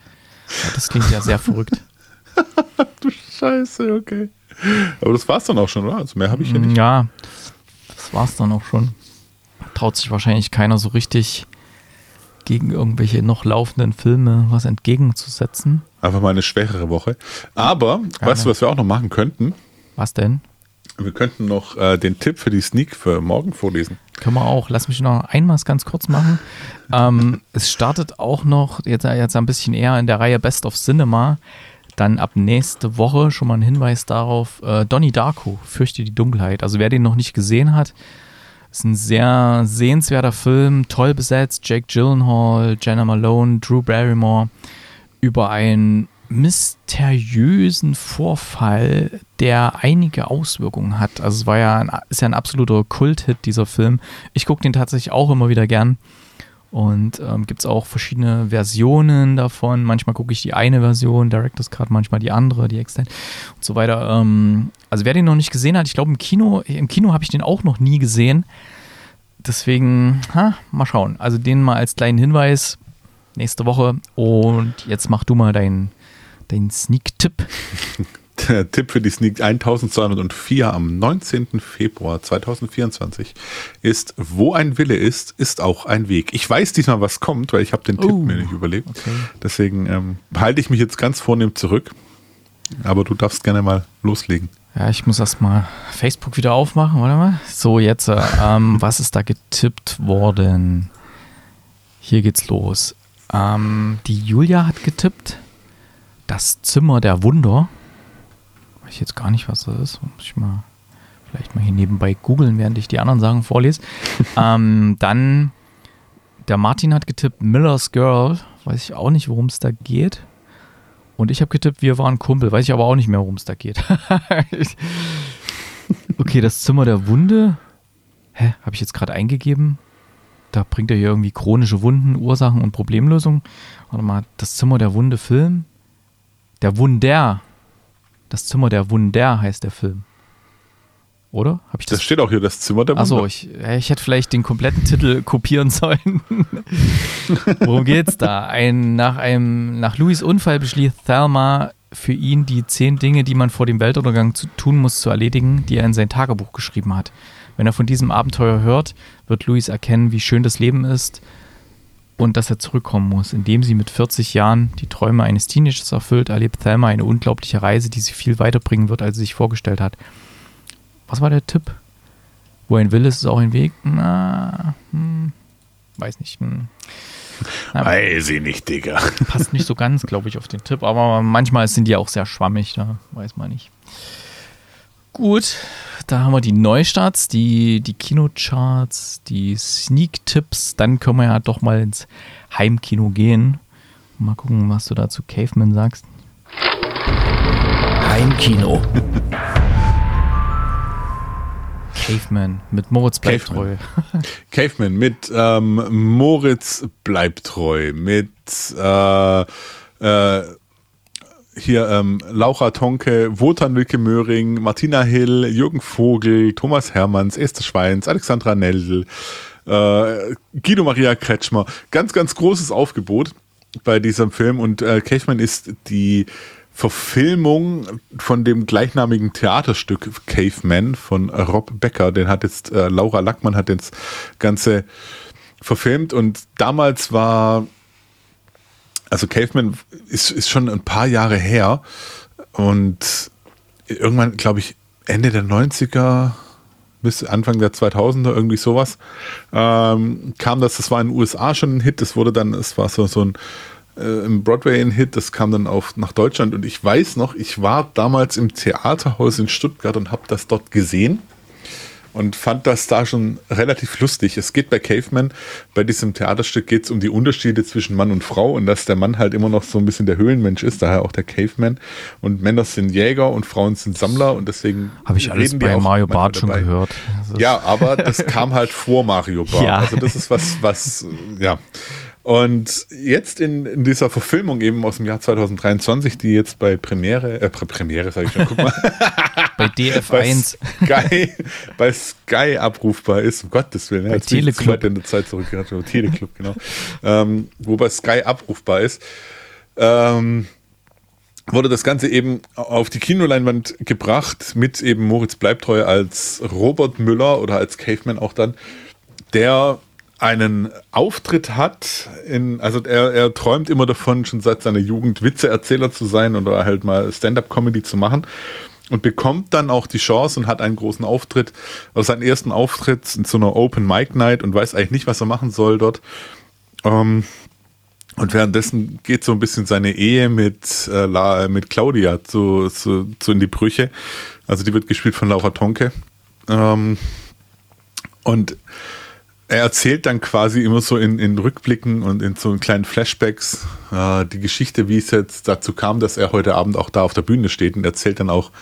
Ja, das klingt ja sehr verrückt. du Scheiße, okay. Aber das war's dann auch schon, oder? Also mehr habe ich ja nicht. Ja, das war's dann auch schon. Traut sich wahrscheinlich keiner so richtig gegen irgendwelche noch laufenden Filme was entgegenzusetzen. Einfach mal eine schwächere Woche. Aber, Gerne. weißt du, was wir auch noch machen könnten? Was denn? Wir könnten noch äh, den Tipp für die Sneak für morgen vorlesen. Können wir auch. Lass mich noch einmal ganz kurz machen. ähm, es startet auch noch, jetzt, jetzt ein bisschen eher in der Reihe Best of Cinema. Dann ab nächste Woche schon mal ein Hinweis darauf, äh, Donnie Darko, Fürchte die Dunkelheit. Also wer den noch nicht gesehen hat, ist ein sehr sehenswerter Film, toll besetzt. Jake Gyllenhaal, Jenna Malone, Drew Barrymore über einen mysteriösen Vorfall, der einige Auswirkungen hat. Also es war ja ein, ist ja ein absoluter Kult-Hit, dieser Film. Ich gucke den tatsächlich auch immer wieder gern. Und ähm, gibt es auch verschiedene Versionen davon. Manchmal gucke ich die eine Version, Director's Cut, manchmal die andere, die Extend und so weiter. Ähm, also wer den noch nicht gesehen hat, ich glaube im Kino, im Kino habe ich den auch noch nie gesehen. Deswegen, ha, mal schauen. Also den mal als kleinen Hinweis. nächste Woche. Und jetzt mach du mal deinen dein Sneak-Tipp. Der Tipp für die Sneak 1204 am 19. Februar 2024 ist, wo ein Wille ist, ist auch ein Weg. Ich weiß diesmal, was kommt, weil ich habe den Tipp Oh, mir nicht überlegt. okay. Deswegen ähm, halte ich mich jetzt ganz vornehm zurück. Aber du darfst gerne mal loslegen. Ja, ich muss erst mal Facebook wieder aufmachen, warte mal. So, jetzt, äh, ähm, was ist da getippt worden? Hier geht's los. Ähm, die Julia hat getippt, das Zimmer der Wunder. Weiß ich jetzt gar nicht, was das ist. Muss ich mal vielleicht mal hier nebenbei googeln, während ich die anderen Sachen vorlese. ähm, dann der Martin hat getippt, Miller's Girl. Weiß ich auch nicht, worum es da geht. Und ich habe getippt, wir waren Kumpel. Weiß ich aber auch nicht mehr, worum es da geht. okay, das Zimmer der Wunde. Hä? Habe ich jetzt gerade eingegeben? Da bringt er hier irgendwie chronische Wunden, Ursachen und Problemlösung. Warte mal, das Zimmer der Wunde Film. Der Wunder. Das Zimmer der Wunder heißt der Film. Oder? Habe ich Das das? steht auch hier, das Zimmer der Achso, Wunder. ich, äh, ich hätte vielleicht den kompletten Titel kopieren sollen. Worum geht's da? Ein, nach, einem, nach Louis Unfall beschließt Thelma für ihn die zehn Dinge, die man vor dem Weltuntergang zu, tun muss, zu erledigen, die er in sein Tagebuch geschrieben hat. Wenn er von diesem Abenteuer hört, wird Louis erkennen, wie schön das Leben ist und dass er zurückkommen muss. Indem sie mit 40 Jahren die Träume eines Teenagers erfüllt, erlebt Thelma eine unglaubliche Reise, die sie viel weiterbringen wird, als sie sich vorgestellt hat. Was war der Tipp? Wo ein Wille ist, ist auch ein Weg? Na, hm, weiß nicht. Hm. Na, Weiß ich nicht, Digga. passt nicht so ganz, glaube ich, auf den Tipp. Aber manchmal sind die auch sehr schwammig, da weiß man nicht. Gut, da haben wir die Neustarts, die, die Kinocharts, die Sneak-Tipps. Dann können wir ja doch mal ins Heimkino gehen. Mal gucken, was du dazu Caveman sagst. Heimkino. Caveman mit Moritz bleibt treu. Caveman. Mit ähm, Moritz bleibt treu, mit äh, äh, hier ähm, Laura Tonke, Wotan Wilke Möhring, Martina Hill, Jürgen Vogel, Thomas Hermanns, Esther Schweins, Alexandra Neldl, äh, Guido Maria Kretschmer. Ganz, ganz großes Aufgebot bei diesem Film und äh, Caveman ist die Verfilmung von dem gleichnamigen Theaterstück Caveman von Rob Becker. Den hat jetzt äh, Laura Lackmann hat das Ganze verfilmt und damals war also Caveman ist, ist schon ein paar Jahre her und irgendwann, glaube ich, Ende der 90er bis Anfang der 2000er, irgendwie sowas, ähm, kam das, das war in den USA schon ein Hit, das wurde dann, es war so, so ein äh, im Broadway ein Hit, das kam dann auf, nach Deutschland und ich weiß noch, ich war damals im Theaterhaus in Stuttgart und habe das dort gesehen und fand das da schon relativ lustig. Es geht bei Caveman, bei diesem Theaterstück geht es um die Unterschiede zwischen Mann und Frau und dass der Mann halt immer noch so ein bisschen der Höhlenmensch ist, daher auch der Caveman. Und Männer sind Jäger und Frauen sind Sammler und deswegen Habe ich alles bei Mario Barth schon dabei. gehört. Ja, aber das kam halt vor Mario Bart. Ja. Also das ist was, was, ja. Und jetzt in, in dieser Verfilmung eben aus dem Jahr 2023, die jetzt bei Premiere, äh, Pre- Premiere sage ich schon, guck mal, Bei bei DF1. Sky, bei Sky abrufbar ist, um Gottes Willen, ja, Bei zu Teleclub. in der Zeit zurückgerannt, Teleclub, genau, ähm, wo bei Sky abrufbar ist, ähm, wurde das Ganze eben auf die Kinoleinwand gebracht mit eben Moritz Bleibtreu als Robert Müller oder als Caveman auch dann, der einen Auftritt hat, in, also er, er träumt immer davon, schon seit seiner Jugend Witzeerzähler zu sein oder halt mal Stand-up-Comedy zu machen und bekommt dann auch die Chance und hat einen großen Auftritt, also seinen ersten Auftritt in so einer Open Mic Night und weiß eigentlich nicht, was er machen soll dort. Ähm, und währenddessen geht so ein bisschen seine Ehe mit, äh, mit Claudia zu, zu, zu in die Brüche. Also die wird gespielt von Laura Tonke. Ähm, und er erzählt dann quasi immer so in, in Rückblicken und in so kleinen Flashbacks äh, die Geschichte, wie es jetzt dazu kam, dass er heute Abend auch da auf der Bühne steht und erzählt dann auch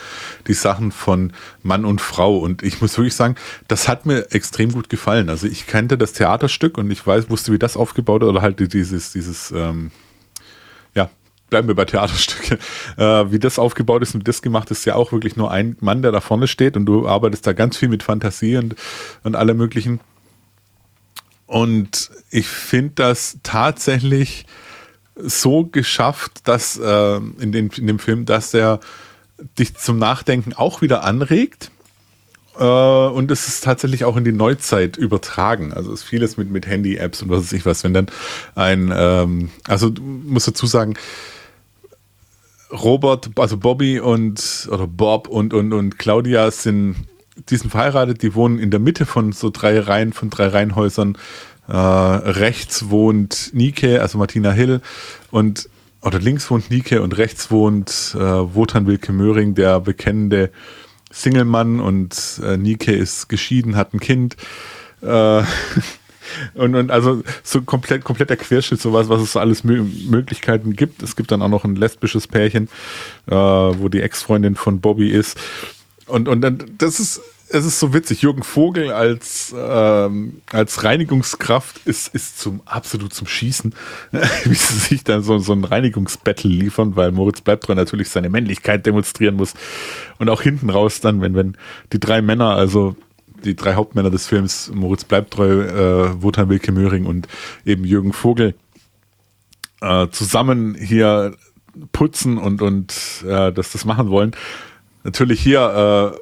die Sachen von Mann und Frau. Und ich muss wirklich sagen, das hat mir extrem gut gefallen. Also ich kannte das Theaterstück und ich weiß, wusste, wie das aufgebaut oder halt dieses, dieses, ähm, ja, bleiben wir bei Theaterstücke, äh, wie das aufgebaut ist und das gemacht ist, ja auch wirklich nur ein Mann, der da vorne steht und du arbeitest da ganz viel mit Fantasie und, und alle möglichen Und ich finde das tatsächlich so geschafft, dass äh, in, den, in dem Film, dass er dich zum Nachdenken auch wieder anregt. Äh, und es ist tatsächlich auch in die Neuzeit übertragen. Also ist vieles mit, mit Handy-Apps und was weiß ich was. Wenn dann ein, ähm, also du musst dazu sagen, Robert, also Bobby und oder Bob und, und, und Claudia sind, die sind verheiratet, die wohnen in der Mitte von so drei Reihen, von drei Reihenhäusern. Äh, rechts wohnt Nike, also Martina Hill, und oder links wohnt Nike und rechts wohnt äh, Wotan Wilke Möhring, der bekennende Single-Mann und äh, Nike ist geschieden, hat ein Kind. Äh, und, und also so komplett, kompletter Querschnitt, sowas, was es so alles Mö Möglichkeiten gibt. Es gibt dann auch noch ein lesbisches Pärchen, äh, wo die Ex-Freundin von Bobby ist. Und, und das ist, es ist so witzig. Jürgen Vogel als, ähm, als Reinigungskraft ist, ist zum absolut zum Schießen, wie sie sich dann so, so ein Reinigungsbattle liefern, weil Moritz Bleibtreu natürlich seine Männlichkeit demonstrieren muss. Und auch hinten raus dann, wenn, wenn die drei Männer, also die drei Hauptmänner des Films, Moritz Bleibtreu, äh, Wotan Wilke Möhring und eben Jürgen Vogel, äh, zusammen hier putzen und, und äh, dass das machen wollen. Natürlich hier äh,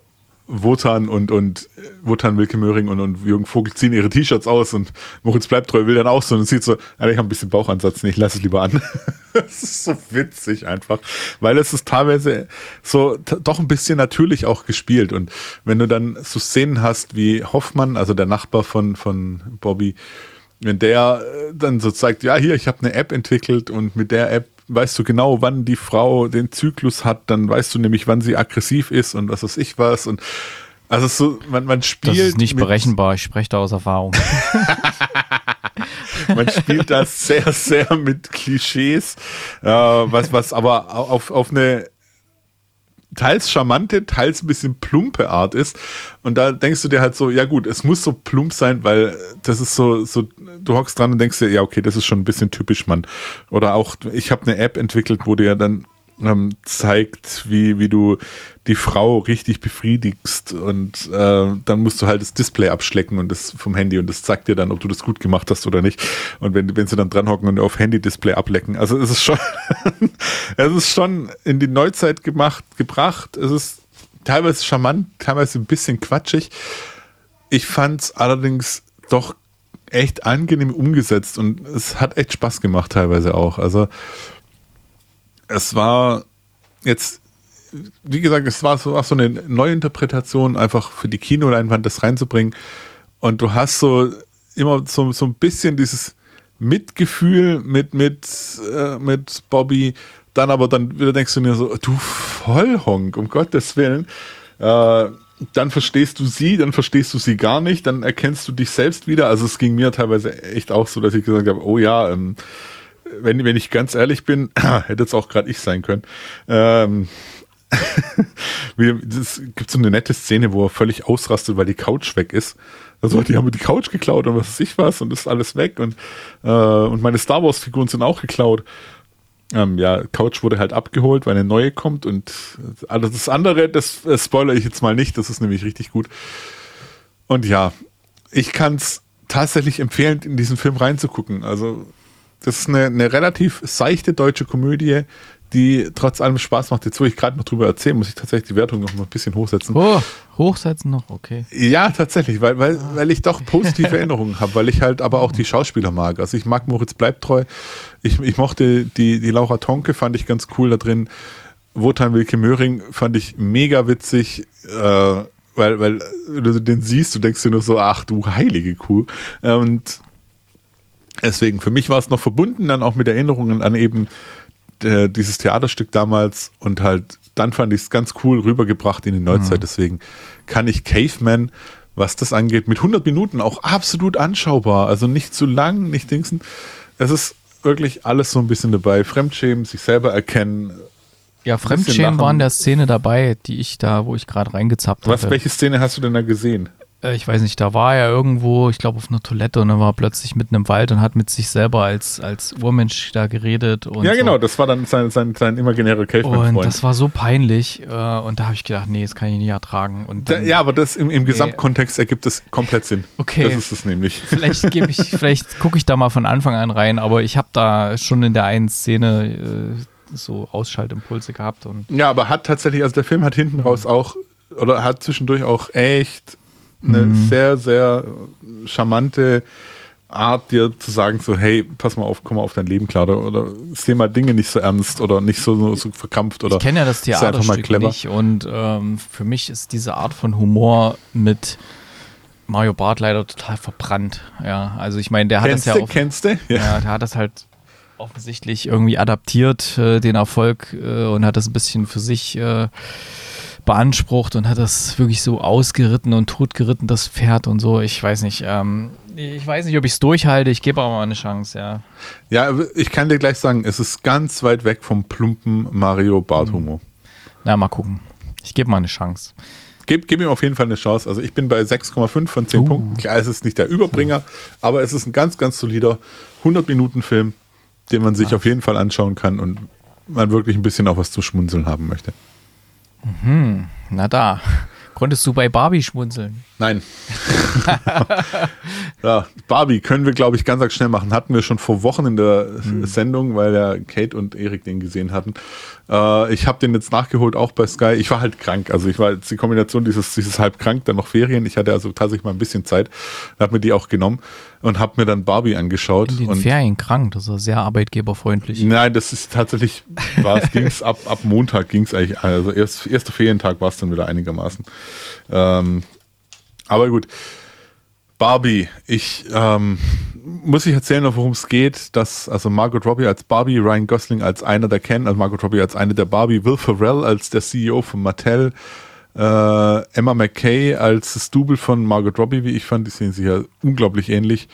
Wotan und, und Wotan Wilke Möhring und, und Jürgen Vogel ziehen ihre T-Shirts aus und Moritz bleibt treu, will dann auch so und sieht so, ich habe ein bisschen Bauchansatz, nee, ich lasse es lieber an. das ist so witzig einfach, weil es ist teilweise so doch ein bisschen natürlich auch gespielt und wenn du dann so Szenen hast wie Hoffmann, also der Nachbar von, von Bobby, wenn der äh, dann so zeigt, ja, hier, ich habe eine App entwickelt und mit der App weißt du genau, wann die Frau den Zyklus hat, dann weißt du nämlich, wann sie aggressiv ist und was weiß ich was und also so, man, man spielt. Das ist nicht berechenbar, ich spreche da aus Erfahrung. man spielt da sehr, sehr mit Klischees, äh, was, was aber auf, auf eine teils charmante, teils ein bisschen plumpe Art ist. Und da denkst du dir halt so, ja gut, es muss so plump sein, weil das ist so, so du hockst dran und denkst dir, ja okay, das ist schon ein bisschen typisch, Mann. Oder auch, ich habe eine App entwickelt, wo dir dann ähm, zeigt, wie, wie du die Frau richtig befriedigst und äh, dann musst du halt das Display abschlecken und das vom Handy und das zeigt dir dann, ob du das gut gemacht hast oder nicht. Und wenn, wenn sie dann dranhocken und auf Handy-Display ablecken. Also es ist schon, es ist schon in die Neuzeit gemacht, gebracht. Es ist teilweise charmant, teilweise ein bisschen quatschig. Ich fand es allerdings doch echt angenehm umgesetzt und es hat echt Spaß gemacht teilweise auch. Also es war jetzt, wie gesagt, es war so, auch so eine Neuinterpretation, einfach für die Kinoleinwand das reinzubringen. Und du hast so immer so, so ein bisschen dieses Mitgefühl mit, mit, äh, mit Bobby, dann aber dann wieder denkst du dir so, du Vollhonk, um Gottes Willen. Äh, dann verstehst du sie, dann verstehst du sie gar nicht, dann erkennst du dich selbst wieder. Also es ging mir teilweise echt auch so, dass ich gesagt habe, oh ja, ähm, wenn, wenn ich ganz ehrlich bin, hätte es auch gerade ich sein können. Ähm, es gibt so eine nette Szene, wo er völlig ausrastet, weil die Couch weg ist. Also die haben die Couch geklaut und was weiß ich was und ist alles weg und, äh, und meine Star Wars Figuren sind auch geklaut. Ähm, ja, Couch wurde halt abgeholt, weil eine neue kommt und alles das andere, das, das spoilere ich jetzt mal nicht, das ist nämlich richtig gut. Und ja, ich kann es tatsächlich empfehlen, in diesen Film reinzugucken. Also das ist eine, eine relativ seichte deutsche Komödie, die trotz allem Spaß macht. Jetzt, wo ich gerade noch drüber erzähle, muss ich tatsächlich die Wertung noch mal ein bisschen hochsetzen. Oh, hochsetzen noch, okay. Ja, tatsächlich, weil, weil, ah. weil ich doch positive Erinnerungen habe, weil ich halt aber auch die Schauspieler mag. Also ich mag Moritz Bleibtreu. Ich, ich mochte die, die Laura Tonke, fand ich ganz cool da drin. Wotan Wilke Möhring fand ich mega witzig, äh, weil, weil du den siehst, du denkst dir nur so, ach du heilige Kuh. Und Deswegen, für mich war es noch verbunden, dann auch mit Erinnerungen an eben äh, dieses Theaterstück damals und halt dann fand ich es ganz cool rübergebracht in die Neuzeit. Mhm. Deswegen kann ich Caveman, was das angeht, mit 100 Minuten auch absolut anschaubar. Also nicht zu lang, nicht dingsen. Es ist wirklich alles so ein bisschen dabei. Fremdschämen, sich selber erkennen. Ja, Fremdschämen war in der Szene dabei, die ich da, wo ich gerade reingezappt habe. Was, welche Szene hast du denn da gesehen? Äh, ich weiß nicht, da war er irgendwo, ich glaube auf einer Toilette und dann war er plötzlich mitten im Wald und hat mit sich selber als, als Urmensch da geredet. Und ja, so. genau, das war dann sein, sein, sein imaginärer Caveman-Freund. Und das war so peinlich äh, und da habe ich gedacht, nee, das kann ich nicht ertragen. Und Da, dann, ja, aber das im, im Gesamtkontext ergibt es komplett Sinn. Okay. Das ist es nämlich. Vielleicht gebe ich, vielleicht gucke ich da mal von Anfang an rein, aber ich habe da schon in der einen Szene äh, so Ausschaltimpulse gehabt und Ja, aber hat tatsächlich, also der Film hat hinten raus auch, oder hat zwischendurch auch echt eine Mhm. sehr, sehr charmante Art, dir zu sagen, so, hey, pass mal auf, komm mal auf dein Leben klar, oder, seh mal Dinge nicht so ernst oder nicht so, so, so verkrampft oder ich kenne ja das Theaterstück nicht und ähm, für mich ist diese Art von Humor mit Mario Barth leider total verbrannt. Ja, also ich meine, der hat Kennst das ja auf, kennst du? Ja. Ja, der hat das halt offensichtlich irgendwie adaptiert, äh, den Erfolg, äh, und hat das ein bisschen für sich äh, beansprucht und hat das wirklich so ausgeritten und totgeritten, das Pferd und so. Ich weiß nicht. Ähm, ich weiß nicht, ob ich es durchhalte. Ich gebe aber mal eine Chance, ja. Ja, ich kann dir gleich sagen, es ist ganz weit weg vom plumpen Mario Bart Humor. Na, mal gucken. Ich gebe mal eine Chance. Gib, gib ihm auf jeden Fall eine Chance. Also ich bin bei 6,5 von 10 Uh. Punkten. Klar, es ist nicht der Überbringer, aber es ist ein ganz, ganz solider 100-Minuten-Film, den man sich auf jeden Fall anschauen kann und man wirklich ein bisschen auch was zu schmunzeln haben möchte. Na da. Konntest du bei Barbie schmunzeln? Nein. ja, Barbie können wir, glaube ich, ganz, ganz schnell machen. Hatten wir schon vor Wochen in der Sendung, weil ja Kate und Erik den gesehen hatten. Äh, ich habe den jetzt nachgeholt, auch bei Sky. Ich war halt krank. Also ich war jetzt die Kombination dieses, dieses halb krank, dann noch Ferien. Ich hatte also tatsächlich mal ein bisschen Zeit. Habe mir die auch genommen und habe mir dann Barbie angeschaut. In den und Ferien krank. Das ist sehr arbeitgeberfreundlich. Nein, das ist tatsächlich, war es ging's ab, ab Montag ging es eigentlich, also erst, erster Ferientag war es dann wieder einigermaßen. Ähm, aber gut. Barbie, ich ähm, muss ich erzählen, worum es geht, dass also Margot Robbie als Barbie, Ryan Gosling als einer der Ken, also Margot Robbie als eine der Barbie, Will Ferrell als der CEO von Mattel, äh, Emma McKay als das Double von Margot Robbie, wie ich fand, die sehen sich ja unglaublich ähnlich.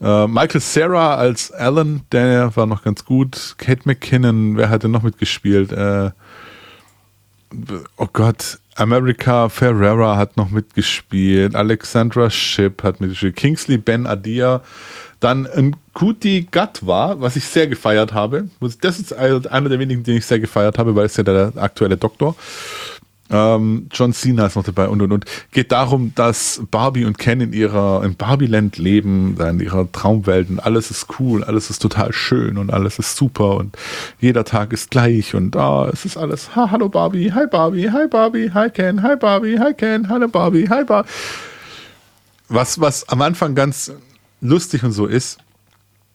Äh, Michael Sarah als Alan, der war noch ganz gut. Kate McKinnon, wer hat denn noch mitgespielt? Äh, oh Gott, America Ferrera hat noch mitgespielt, Alexandra Shipp hat mitgespielt, Kingsley Ben Adia, dann ein Kuti Gatwa, was ich sehr gefeiert habe. Das ist einer der wenigen, den ich sehr gefeiert habe, weil es ja der aktuelle Doktor. Ähm, John Cena ist noch dabei und und und. Geht darum, dass Barbie und Ken in ihrer in Barbieland leben, in ihrer Traumwelt und alles ist cool, alles ist total schön und alles ist super und jeder Tag ist gleich und ah, es ist alles. Ha, hallo Barbie, hi Barbie, hi Barbie, hi Ken, hi Barbie, hi Ken, hallo Barbie, hi Barbie. Was, was am Anfang ganz lustig und so ist,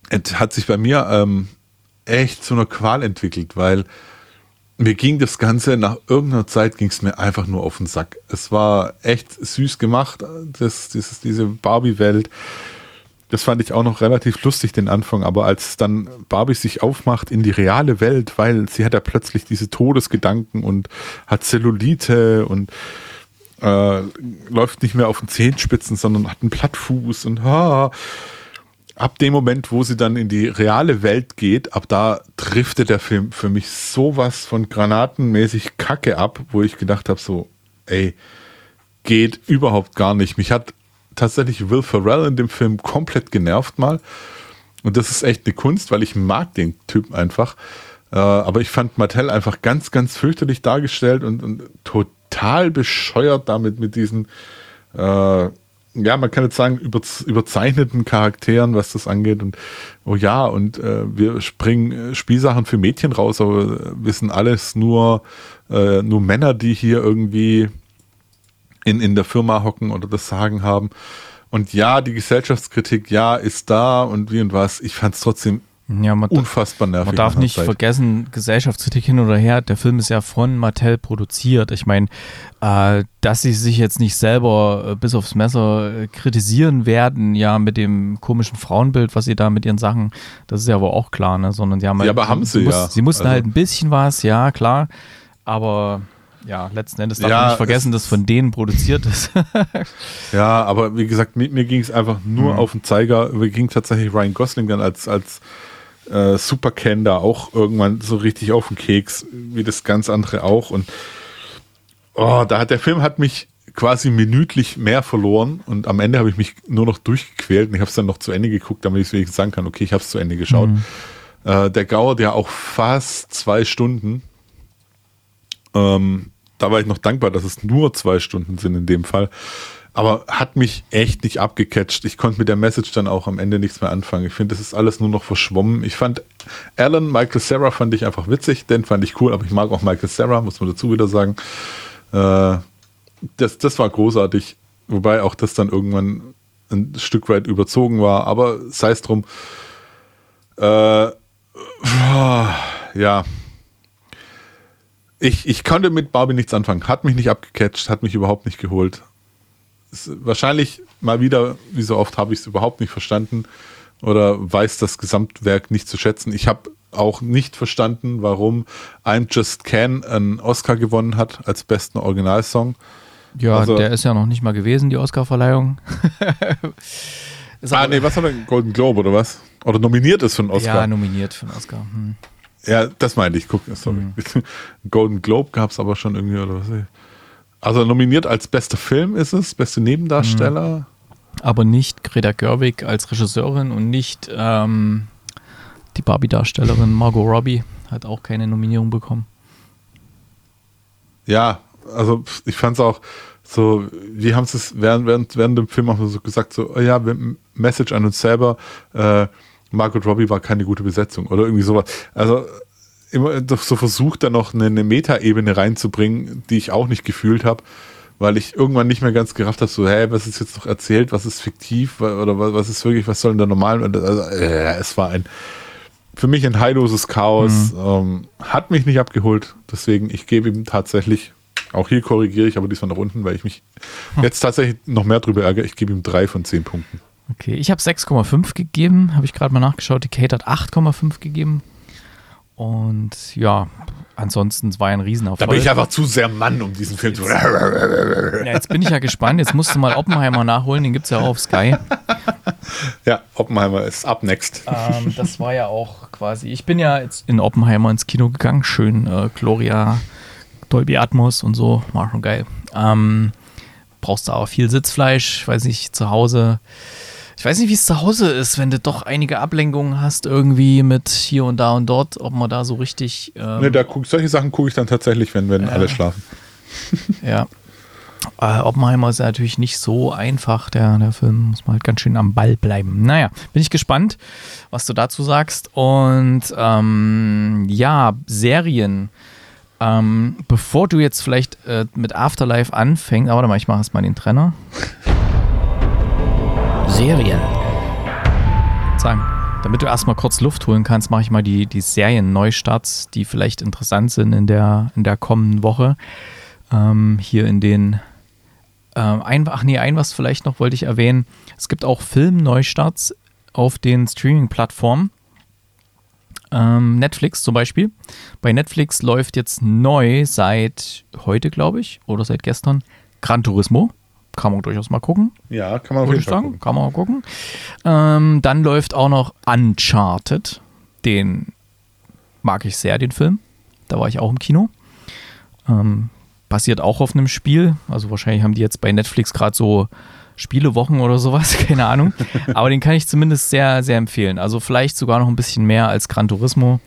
hat sich bei mir ähm, echt zu einer Qual entwickelt, weil mir ging das Ganze nach irgendeiner Zeit ging es mir einfach nur auf den Sack. Es war echt süß gemacht, das, dieses, diese Barbie-Welt. Das fand ich auch noch relativ lustig, den Anfang, aber als dann Barbie sich aufmacht in die reale Welt, weil sie hat ja plötzlich diese Todesgedanken und hat Zellulite und äh, läuft nicht mehr auf den Zehenspitzen, sondern hat einen Plattfuß und ha, ab dem Moment, wo sie dann in die reale Welt geht, ab da driftet der Film für mich sowas von granatenmäßig Kacke ab, wo ich gedacht habe, so, ey, geht überhaupt gar nicht. Mich hat tatsächlich Will Ferrell in dem Film komplett genervt mal. Und das ist echt eine Kunst, weil ich mag den Typen einfach. Äh, aber ich fand Mattel einfach ganz, ganz fürchterlich dargestellt und, und total bescheuert damit mit diesen äh, ja, man kann jetzt sagen, über, überzeichneten Charakteren, was das angeht. Und oh ja, und äh, wir springen äh, Spielsachen für Mädchen raus, aber wir sind alles nur, äh, nur Männer, die hier irgendwie in, in der Firma hocken oder das Sagen haben. Und ja, die Gesellschaftskritik, ja, ist da und wie und was. Ich fand es trotzdem Ja, man, unfassbar nervig. man darf nicht Zeit. vergessen, Gesellschaftskritik hin oder her, der Film ist ja von Mattel produziert. Ich meine, äh, dass sie sich jetzt nicht selber äh, bis aufs Messer äh, kritisieren werden, ja, mit dem komischen Frauenbild, was sie da mit ihren Sachen, das ist ja aber auch klar, ne? Sondern sie haben Ja, halt, aber haben sie muss, ja. Sie mussten Also- halt ein bisschen was, ja, klar. Aber ja, letzten Endes darf Ja, man nicht vergessen, es- dass von denen produziert ist. Ja, aber wie gesagt, mir, mir ging es einfach nur Mhm. auf den Zeiger. Mir ging tatsächlich Ryan Gosling dann als, als äh, Super Ken da auch irgendwann so richtig auf den Keks, wie das ganz andere auch. Und oh, da hat der Film hat mich quasi minütlich mehr verloren und am Ende habe ich mich nur noch durchgequält und ich habe es dann noch zu Ende geguckt, damit ich wenigstens sagen kann, okay, ich habe es zu Ende geschaut. Mhm. Äh, der dauert ja auch fast zwei Stunden. Ähm, da war ich noch dankbar, dass es nur zwei Stunden sind in dem Fall. Aber hat mich echt nicht abgecatcht. Ich konnte mit der Message dann auch am Ende nichts mehr anfangen. Ich finde, das ist alles nur noch verschwommen. Ich fand Alan, Michael Sarah fand ich einfach witzig. Den fand ich cool, aber ich mag auch Michael Sarah, muss man dazu wieder sagen. Äh, das, das war großartig. Wobei auch das dann irgendwann ein Stück weit überzogen war. Aber sei es drum. Äh, ja, ich, ich konnte mit Barbie nichts anfangen. Hat mich nicht abgecatcht, hat mich überhaupt nicht geholt. Wahrscheinlich mal wieder, wie so oft, habe ich es überhaupt nicht verstanden oder weiß das Gesamtwerk nicht zu schätzen. Ich habe auch nicht verstanden, warum I'm Just Can einen Oscar gewonnen hat als besten Originalsong. Ja, also, der ist ja noch nicht mal gewesen, die Oscarverleihung. ah, nee, was hat er? Golden Globe oder was? Oder nominiert ist für einen Oscar? Ja, nominiert für einen Oscar. Hm. Ja, das meinte ich. Guck, sorry. Mhm. Golden Globe gab es aber schon irgendwie oder was. Also nominiert als bester Film ist es, beste Nebendarsteller. Mhm. Aber nicht Greta Gerwig als Regisseurin und nicht ähm, die Barbie-Darstellerin Margot Robbie hat auch keine Nominierung bekommen. Ja, also ich fand es auch so, wie haben es während, während, während dem Film auch so gesagt, so, oh ja, Message an uns selber, äh, Margot Robbie war keine gute Besetzung oder irgendwie sowas. Also immer so versucht, da noch eine, eine Meta-Ebene reinzubringen, die ich auch nicht gefühlt habe, weil ich irgendwann nicht mehr ganz gerafft habe, so, hä, was ist jetzt noch erzählt, was ist fiktiv oder was ist wirklich, was soll denn da normal? Also, äh, es war ein, für mich ein heilloses Chaos, mhm. ähm, hat mich nicht abgeholt, deswegen ich gebe ihm tatsächlich, auch hier korrigiere ich aber diesmal nach unten, weil ich mich hm. jetzt tatsächlich noch mehr drüber ärgere, ich gebe ihm drei von zehn Punkten. Okay, ich habe 6,5 gegeben, habe ich gerade mal nachgeschaut. Die Kate hat 8,5 gegeben. Und ja, ansonsten war ein Riesenerfolg. Da bin ich einfach zu sehr Mann, um diesen Film zu. Ja, jetzt bin ich ja gespannt. Jetzt musst du mal Oppenheimer nachholen, den gibt es ja auch auf Sky. Ja, Oppenheimer ist up next. Ähm, das war ja auch quasi. Ich bin ja jetzt in Oppenheimer ins Kino gegangen. Schön, äh, Gloria, Dolby Atmos und so. War schon geil. Ähm, brauchst du auch viel Sitzfleisch, weiß nicht, zu Hause ich weiß nicht, wie es zu Hause ist, wenn du doch einige Ablenkungen hast, irgendwie mit hier und da und dort, ob man da so richtig. Ähm, ne, da guck, solche Sachen gucke ich dann tatsächlich, wenn, wenn äh, alle schlafen. ja. Äh, Oppenheimer ist ja natürlich nicht so einfach. Der, der Film muss man halt ganz schön am Ball bleiben. Naja, bin ich gespannt, was du dazu sagst. Und ähm, ja, Serien. Ähm, bevor du jetzt vielleicht äh, mit Afterlife anfängst, aber warte mal, ich mache erstmal den Trenner. Serien. Sagen. Damit du erstmal kurz Luft holen kannst, mache ich mal die, die Serien-Neustarts, die vielleicht interessant sind in der, in der kommenden Woche. Ähm, hier in den ähm, ein, ach nee, ein was vielleicht noch wollte ich erwähnen. Es gibt auch Film-Neustarts auf den Streaming-Plattformen. Ähm, Netflix zum Beispiel. Bei Netflix läuft jetzt neu seit heute, glaube ich, oder seit gestern Gran Turismo kann man durchaus mal gucken. Ja, kann man auf jeden Fall sagen. Gucken. Kann man mal gucken. Ähm, dann läuft auch noch Uncharted. Den mag ich sehr, den Film. Da war ich auch im Kino. Ähm, basiert auch auf einem Spiel. Also wahrscheinlich haben die jetzt bei Netflix gerade so Spielewochen oder sowas, keine Ahnung. Aber den kann ich zumindest sehr, sehr empfehlen. Also vielleicht sogar noch ein bisschen mehr als Gran Turismo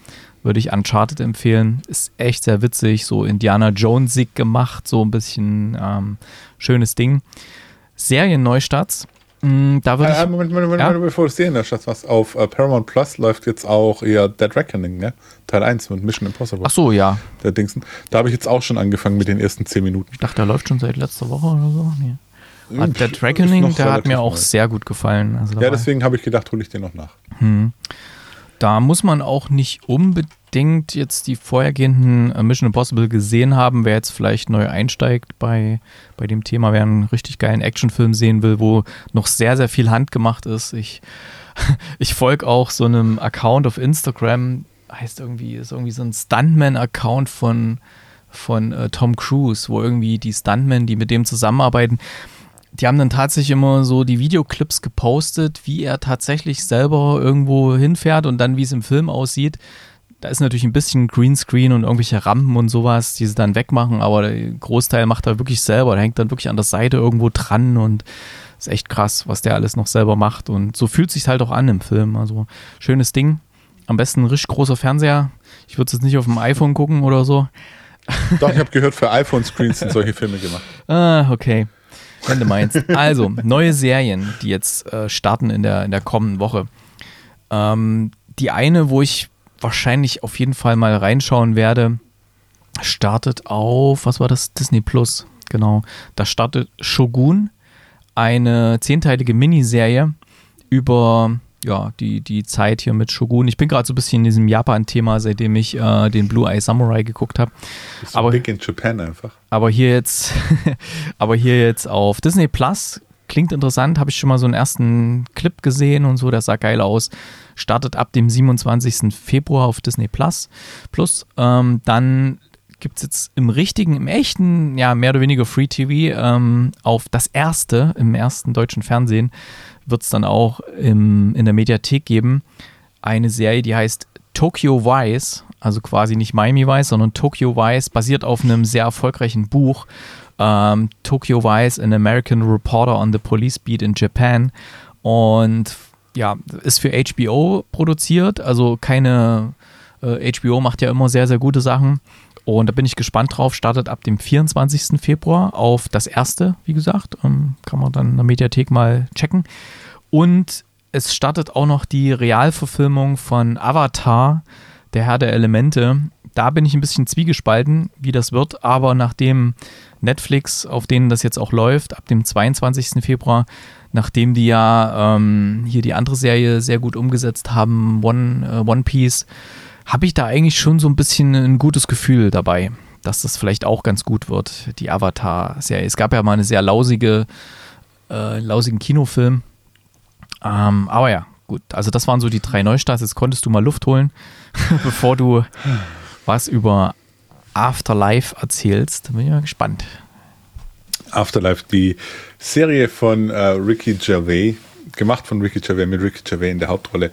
würde ich Uncharted empfehlen. Ist echt sehr witzig, so Indiana Jonesig gemacht, so ein bisschen ähm, schönes Ding. Serien-Neustarts. Mm, da würde ich. Moment, Moment, Moment, ja? bevor du sehen das was auf uh, Paramount Plus läuft jetzt auch eher Dead Reckoning, ne? Teil 1 mit Mission Impossible. Ach so, ja. Der Dingsen. Da habe ich jetzt auch schon angefangen mit den ersten 10 Minuten. Ich dachte, der läuft schon seit letzter Woche oder so. Nee. Ah, Dead Reckoning, der hat mir auch neu. sehr gut gefallen. Also ja, deswegen habe ich gedacht, hole ich den noch nach. Hm. Da muss man auch nicht unbedingt jetzt die vorhergehenden äh, Mission Impossible gesehen haben, wer jetzt vielleicht neu einsteigt bei, bei dem Thema, wer einen richtig geilen Actionfilm sehen will, wo noch sehr, sehr viel handgemacht ist. Ich, ich folge auch so einem Account auf Instagram, heißt irgendwie, ist irgendwie so ein Stuntman-Account von, von äh, Tom Cruise, wo irgendwie die Stuntmen, die mit dem zusammenarbeiten, die haben dann tatsächlich immer so die Videoclips gepostet, wie er tatsächlich selber irgendwo hinfährt und dann, wie es im Film aussieht. Da ist natürlich ein bisschen Greenscreen und irgendwelche Rampen und sowas, die sie dann wegmachen, aber der Großteil macht er wirklich selber. Der hängt dann wirklich an der Seite irgendwo dran und ist echt krass, was der alles noch selber macht. Und so fühlt sich halt auch an im Film. Also schönes Ding. Am besten ein richtig großer Fernseher. Ich würde es jetzt nicht auf dem iPhone gucken oder so. Doch, ich habe gehört, für iPhone-Screens sind solche Filme gemacht. Ah, okay. Wenn du meinst. Also, neue Serien, die jetzt äh, starten in der, in der kommenden Woche. Ähm, die eine, wo ich wahrscheinlich auf jeden Fall mal reinschauen werde, startet auf, was war das? Disney Plus. Genau. Da startet Shogun, eine zehnteilige Miniserie über ja, die, die Zeit hier mit Shogun. Ich bin gerade so ein bisschen in diesem Japan-Thema, seitdem ich äh, den Blue Eye Samurai geguckt habe. Aber big in Japan einfach. Aber hier jetzt, aber hier jetzt auf Disney Plus klingt interessant. Habe ich schon mal so einen ersten Clip gesehen und so. Der sah geil aus. Startet ab dem 27. Februar auf Disney Plus. Plus ähm, dann gibt es jetzt im richtigen, im echten, ja, mehr oder weniger Free TV ähm, auf das erste, im ersten deutschen Fernsehen wird es dann auch im, in der Mediathek geben. Eine Serie, die heißt Tokyo Vice, also quasi nicht Miami Vice, sondern Tokyo Vice, basiert auf einem sehr erfolgreichen Buch. Ähm, Tokyo Vice, an American Reporter on the Police Beat in Japan. Und ja, ist für HBO produziert, also keine, äh, HBO macht ja immer sehr, sehr gute Sachen. Und da bin ich gespannt drauf. Startet ab dem 24. Februar auf das erste, wie gesagt. Ähm, kann man dann in der Mediathek mal checken. Und es startet auch noch die Realverfilmung von Avatar, der Herr der Elemente. Da bin ich ein bisschen zwiegespalten, wie das wird. Aber nachdem Netflix, auf denen das jetzt auch läuft, ab dem 22. Februar, nachdem die ja ähm, hier die andere Serie sehr gut umgesetzt haben, One, äh, One Piece, habe ich da eigentlich schon so ein bisschen ein gutes Gefühl dabei, dass das vielleicht auch ganz gut wird, die Avatar-Serie. Es gab ja mal eine sehr lausige, äh, lausigen Kinofilm. Ähm, aber ja, gut. Also das waren so die drei Neustarts. Jetzt konntest du mal Luft holen, bevor du was über Afterlife erzählst. Bin ich mal gespannt. Afterlife, die Serie von äh, Ricky Gervais, gemacht von Ricky Gervais mit Ricky Gervais in der Hauptrolle,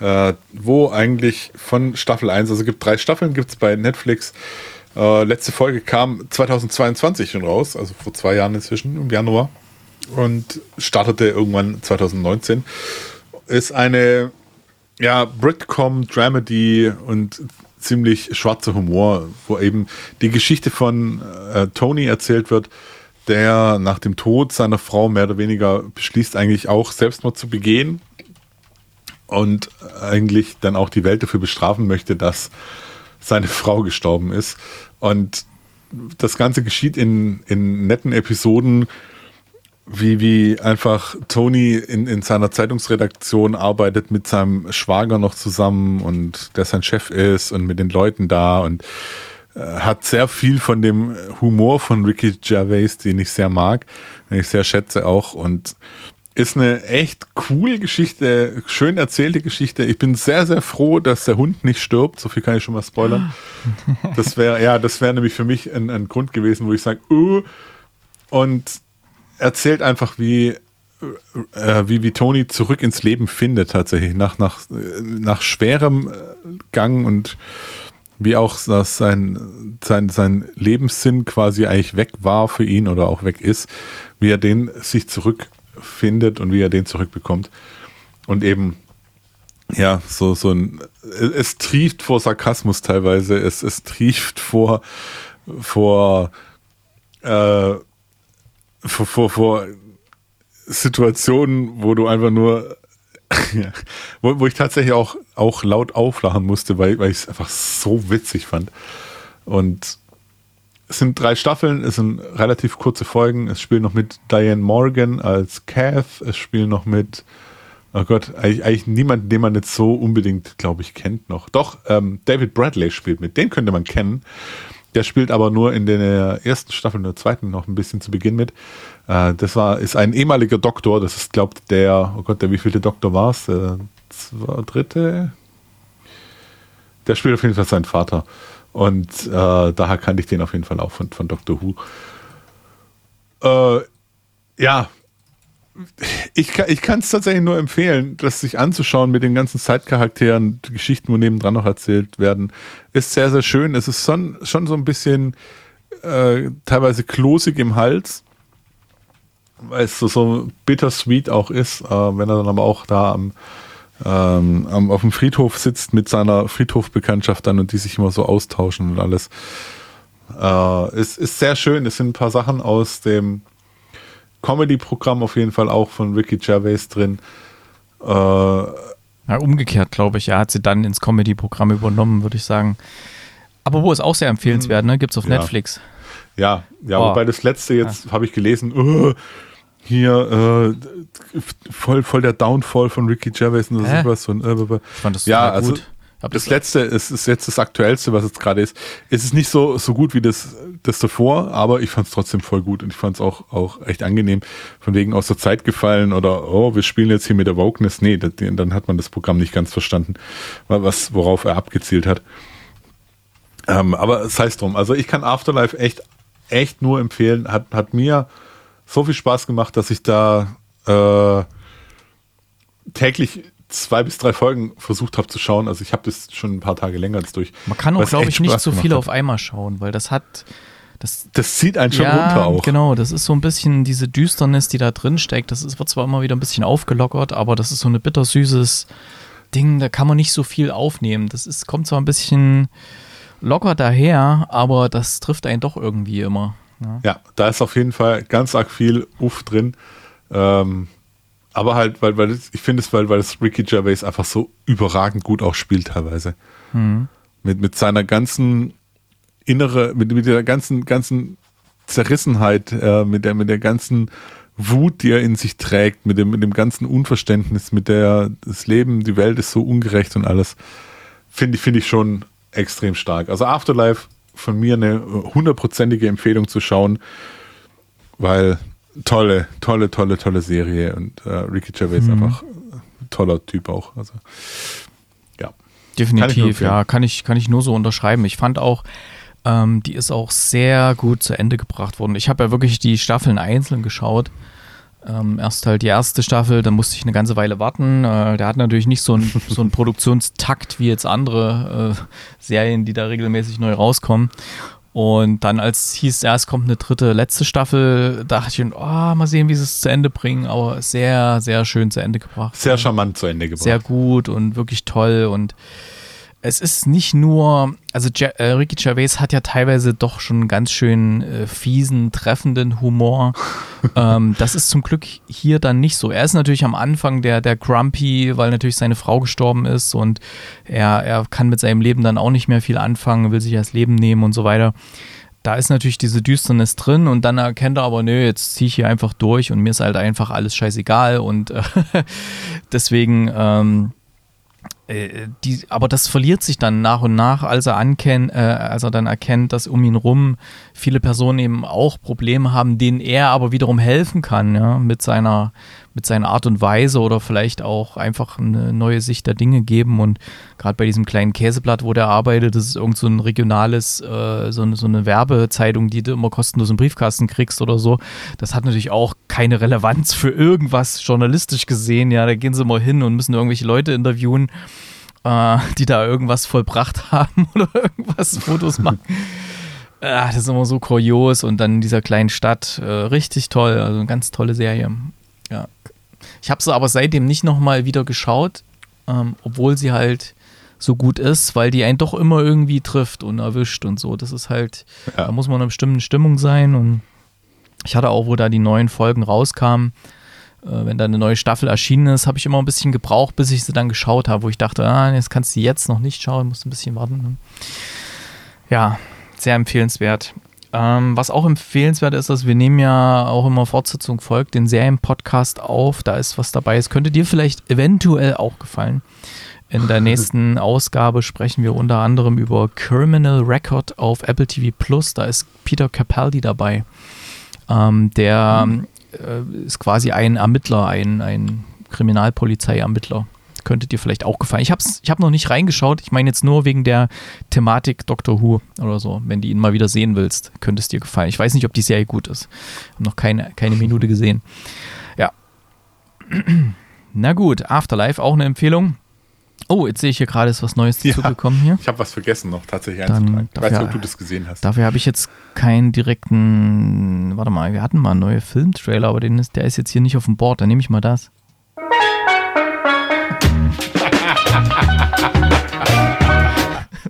äh, wo eigentlich von Staffel 1, also gibt drei Staffeln, gibt es bei Netflix. Äh, letzte Folge kam 2022 schon raus, also vor zwei Jahren inzwischen, im Januar. Und startete irgendwann 2019. Ist eine ja, Britcom Dramedy und ziemlich schwarzer Humor, wo eben die Geschichte von äh, Tony erzählt wird, der nach dem Tod seiner Frau mehr oder weniger beschließt, eigentlich auch Selbstmord zu begehen und eigentlich dann auch die Welt dafür bestrafen möchte, dass seine Frau gestorben ist. Und das Ganze geschieht in, in netten Episoden, wie, wie einfach Tony in, in seiner Zeitungsredaktion arbeitet mit seinem Schwager noch zusammen und der sein Chef ist und mit den Leuten da und hat sehr viel von dem Humor von Ricky Gervais, den ich sehr mag, den ich sehr schätze auch und ist eine echt coole Geschichte, schön erzählte Geschichte. Ich bin sehr, sehr froh, dass der Hund nicht stirbt. So viel kann ich schon mal spoilern. Das wäre, ja, das wäre nämlich für mich ein, ein, Grund gewesen, wo ich sage, uh, und erzählt einfach, wie, äh, wie, wie Tony zurück ins Leben findet, tatsächlich, nach, nach, nach schwerem Gang und wie auch dass sein, sein, sein Lebenssinn quasi eigentlich weg war für ihn oder auch weg ist, wie er den sich zurückfindet und wie er den zurückbekommt. Und eben, ja, so, so ein, es trieft vor Sarkasmus teilweise, es, es trieft vor, vor, äh, vor, vor, vor Situationen, wo du einfach nur ja. wo, wo, ich tatsächlich auch, auch laut auflachen musste, weil, weil ich es einfach so witzig fand. Und es sind drei Staffeln, es sind relativ kurze Folgen. Es spielt noch mit Diane Morgan als Kath, es spielt noch mit, oh Gott, eigentlich, eigentlich niemand, den man jetzt so unbedingt, glaube ich, kennt noch. Doch, ähm, David Bradley spielt mit, den könnte man kennen. Der spielt aber nur in der ersten Staffel, in der zweiten noch ein bisschen zu Beginn mit. Äh, das war, ist ein ehemaliger Doktor, das ist, glaubt der, oh Gott, der wievielte Doktor war es? Der zwei, dritte? Der spielt auf jeden Fall seinen Vater. Und äh, daher kannte ich den auf jeden Fall auch von, von Doctor Who. Äh, ja, ich, ich kann es tatsächlich nur empfehlen, das sich anzuschauen mit den ganzen Zeitcharakteren, die Geschichten, wo nebendran noch erzählt werden. Ist sehr, sehr schön. Es ist schon, schon so ein bisschen äh, teilweise klosig im Hals, weil es so, so bittersweet auch ist, äh, wenn er dann aber auch da am, ähm, am, auf dem Friedhof sitzt mit seiner Friedhofbekanntschaft dann und die sich immer so austauschen und alles. Äh, es ist sehr schön. Es sind ein paar Sachen aus dem Comedy-Programm auf jeden Fall auch von Ricky Gervais drin. Äh, ja, umgekehrt, glaube ich. Er hat sie dann ins Comedy-Programm übernommen, würde ich sagen. Aber wo ist auch sehr empfehlenswert, ne? Gibt es auf ja. Netflix. Ja, ja, oh. wobei das letzte jetzt ja. habe ich gelesen, uh, hier äh, voll, voll der Downfall von Ricky Gervais und sowas. Und, äh, ich fand das ja, also, gut. Das, das letzte ist, ist, jetzt das aktuellste, was jetzt gerade ist. Es ist nicht so, so gut wie das, das davor, aber ich fand es trotzdem voll gut und ich fand es auch, auch echt angenehm. Von wegen aus der Zeit gefallen oder, oh, wir spielen jetzt hier mit der Wokeness. Nee, das, dann hat man das Programm nicht ganz verstanden, was, worauf er abgezielt hat. Ähm, aber es heißt drum. Also ich kann Afterlife echt, echt nur empfehlen. Hat, hat mir so viel Spaß gemacht, dass ich da äh, täglich zwei bis drei Folgen versucht habe zu schauen. Also ich habe das schon ein paar Tage länger als durch. Man kann auch, glaube ich, nicht so viel auf einmal schauen, weil das hat. Das, das zieht einen schon ja, runter auch. Genau, das ist so ein bisschen diese Düsternis, die da drin steckt. Das ist, wird zwar immer wieder ein bisschen aufgelockert, aber das ist so ein bittersüßes Ding, da kann man nicht so viel aufnehmen. Das ist, kommt zwar ein bisschen locker daher, aber das trifft einen doch irgendwie immer. Ja, ja da ist auf jeden Fall ganz arg viel Uff drin. Ähm, aber halt, weil, weil ich finde es, weil, weil das Ricky Gervais einfach so überragend gut auch spielt teilweise. Mhm. Mit, mit seiner ganzen innere, mit, mit der ganzen, ganzen Zerrissenheit, äh, mit, der, mit der ganzen Wut, die er in sich trägt, mit dem, mit dem ganzen Unverständnis, mit der das Leben, die Welt ist so ungerecht und alles, finde ich, finde ich schon extrem stark. Also Afterlife von mir eine hundertprozentige Empfehlung zu schauen, weil tolle, tolle, tolle, tolle Serie und äh, Ricky Gervais mhm. einfach ein toller Typ auch. Also ja. Definitiv, kann ja, kann ich, kann ich nur so unterschreiben. Ich fand auch, ähm, die ist auch sehr gut zu Ende gebracht worden. Ich habe ja wirklich die Staffeln einzeln geschaut. Ähm, erst halt die erste Staffel, da musste ich eine ganze Weile warten. Äh, der hat natürlich nicht so einen so Produktionstakt wie jetzt andere äh, Serien, die da regelmäßig neu rauskommen. Und dann, als hieß, ja, es kommt eine dritte, letzte Staffel, dachte ich, oh, mal sehen, wie sie es zu Ende bringen. Aber sehr, sehr schön zu Ende gebracht. Sehr charmant zu Ende gebracht. Sehr gut und wirklich toll. Und es ist nicht nur, also ja, äh, Ricky Gervais hat ja teilweise doch schon ganz schön äh, fiesen, treffenden Humor. ähm, das ist zum Glück hier dann nicht so. Er ist natürlich am Anfang der, der Grumpy, weil natürlich seine Frau gestorben ist und er, er kann mit seinem Leben dann auch nicht mehr viel anfangen, will sich das Leben nehmen und so weiter. Da ist natürlich diese Düsternis drin und dann erkennt er aber, nö, jetzt ziehe ich hier einfach durch und mir ist halt einfach alles scheißegal und äh, deswegen ähm, äh, die, aber das verliert sich dann nach und nach, als er, ankennt, äh, als er dann erkennt, dass um ihn rum viele Personen eben auch Probleme haben, denen er aber wiederum helfen kann, ja, mit seiner, mit seiner Art und Weise oder vielleicht auch einfach eine neue Sicht der Dinge geben. Und gerade bei diesem kleinen Käseblatt, wo der arbeitet, das ist irgend so ein regionales, äh, so, eine, so eine Werbezeitung, die du immer kostenlos im Briefkasten kriegst oder so. Das hat natürlich auch keine Relevanz für irgendwas journalistisch gesehen. Ja, da gehen sie mal hin und müssen irgendwelche Leute interviewen äh, die da irgendwas vollbracht haben oder irgendwas Fotos machen. Ah, das ist immer so kurios und dann in dieser kleinen Stadt äh, richtig toll, also eine ganz tolle Serie. Ja. Ich habe sie aber seitdem nicht nochmal wieder geschaut, ähm, obwohl sie halt so gut ist, weil die einen doch immer irgendwie trifft und erwischt und so. Das ist halt, ja. da muss man in einer bestimmten Stimmung sein und ich hatte auch, wo da die neuen Folgen rauskamen, äh, wenn da eine neue Staffel erschienen ist, habe ich immer ein bisschen gebraucht, bis ich sie dann geschaut habe, wo ich dachte, ah, jetzt kannst du jetzt noch nicht schauen, musst ein bisschen warten. Ne? Ja, sehr empfehlenswert. Ähm, was auch empfehlenswert ist, dass wir nehmen ja auch immer Fortsetzung folgt, den Serienpodcast auf. Da ist was dabei. Es könnte dir vielleicht eventuell auch gefallen. In der nächsten Ausgabe sprechen wir unter anderem über Criminal Record auf Apple TV Plus. Da ist Peter Capaldi dabei, ähm, der mhm. äh, ist quasi ein Ermittler, ein, ein Kriminalpolizeiermittler könnte dir vielleicht auch gefallen. Ich habe ich hab noch nicht reingeschaut. Ich meine jetzt nur wegen der Thematik Doctor Who oder so. Wenn du ihn mal wieder sehen willst, könnte es dir gefallen. Ich weiß nicht, ob die Serie gut ist. Ich habe noch keine, keine Minute gesehen. Ja. Na gut, Afterlife, auch eine Empfehlung. Oh, jetzt sehe ich hier gerade, ist was Neues Ja. dazugekommen hier. Ich habe was vergessen noch tatsächlich Dann einzutragen. Ich weiß nicht, ja- ob du das gesehen hast. Dafür habe ich jetzt keinen direkten. Warte mal, wir hatten mal einen neuen Filmtrailer, aber den ist, der ist jetzt hier nicht auf dem Board. Dann nehme ich mal das.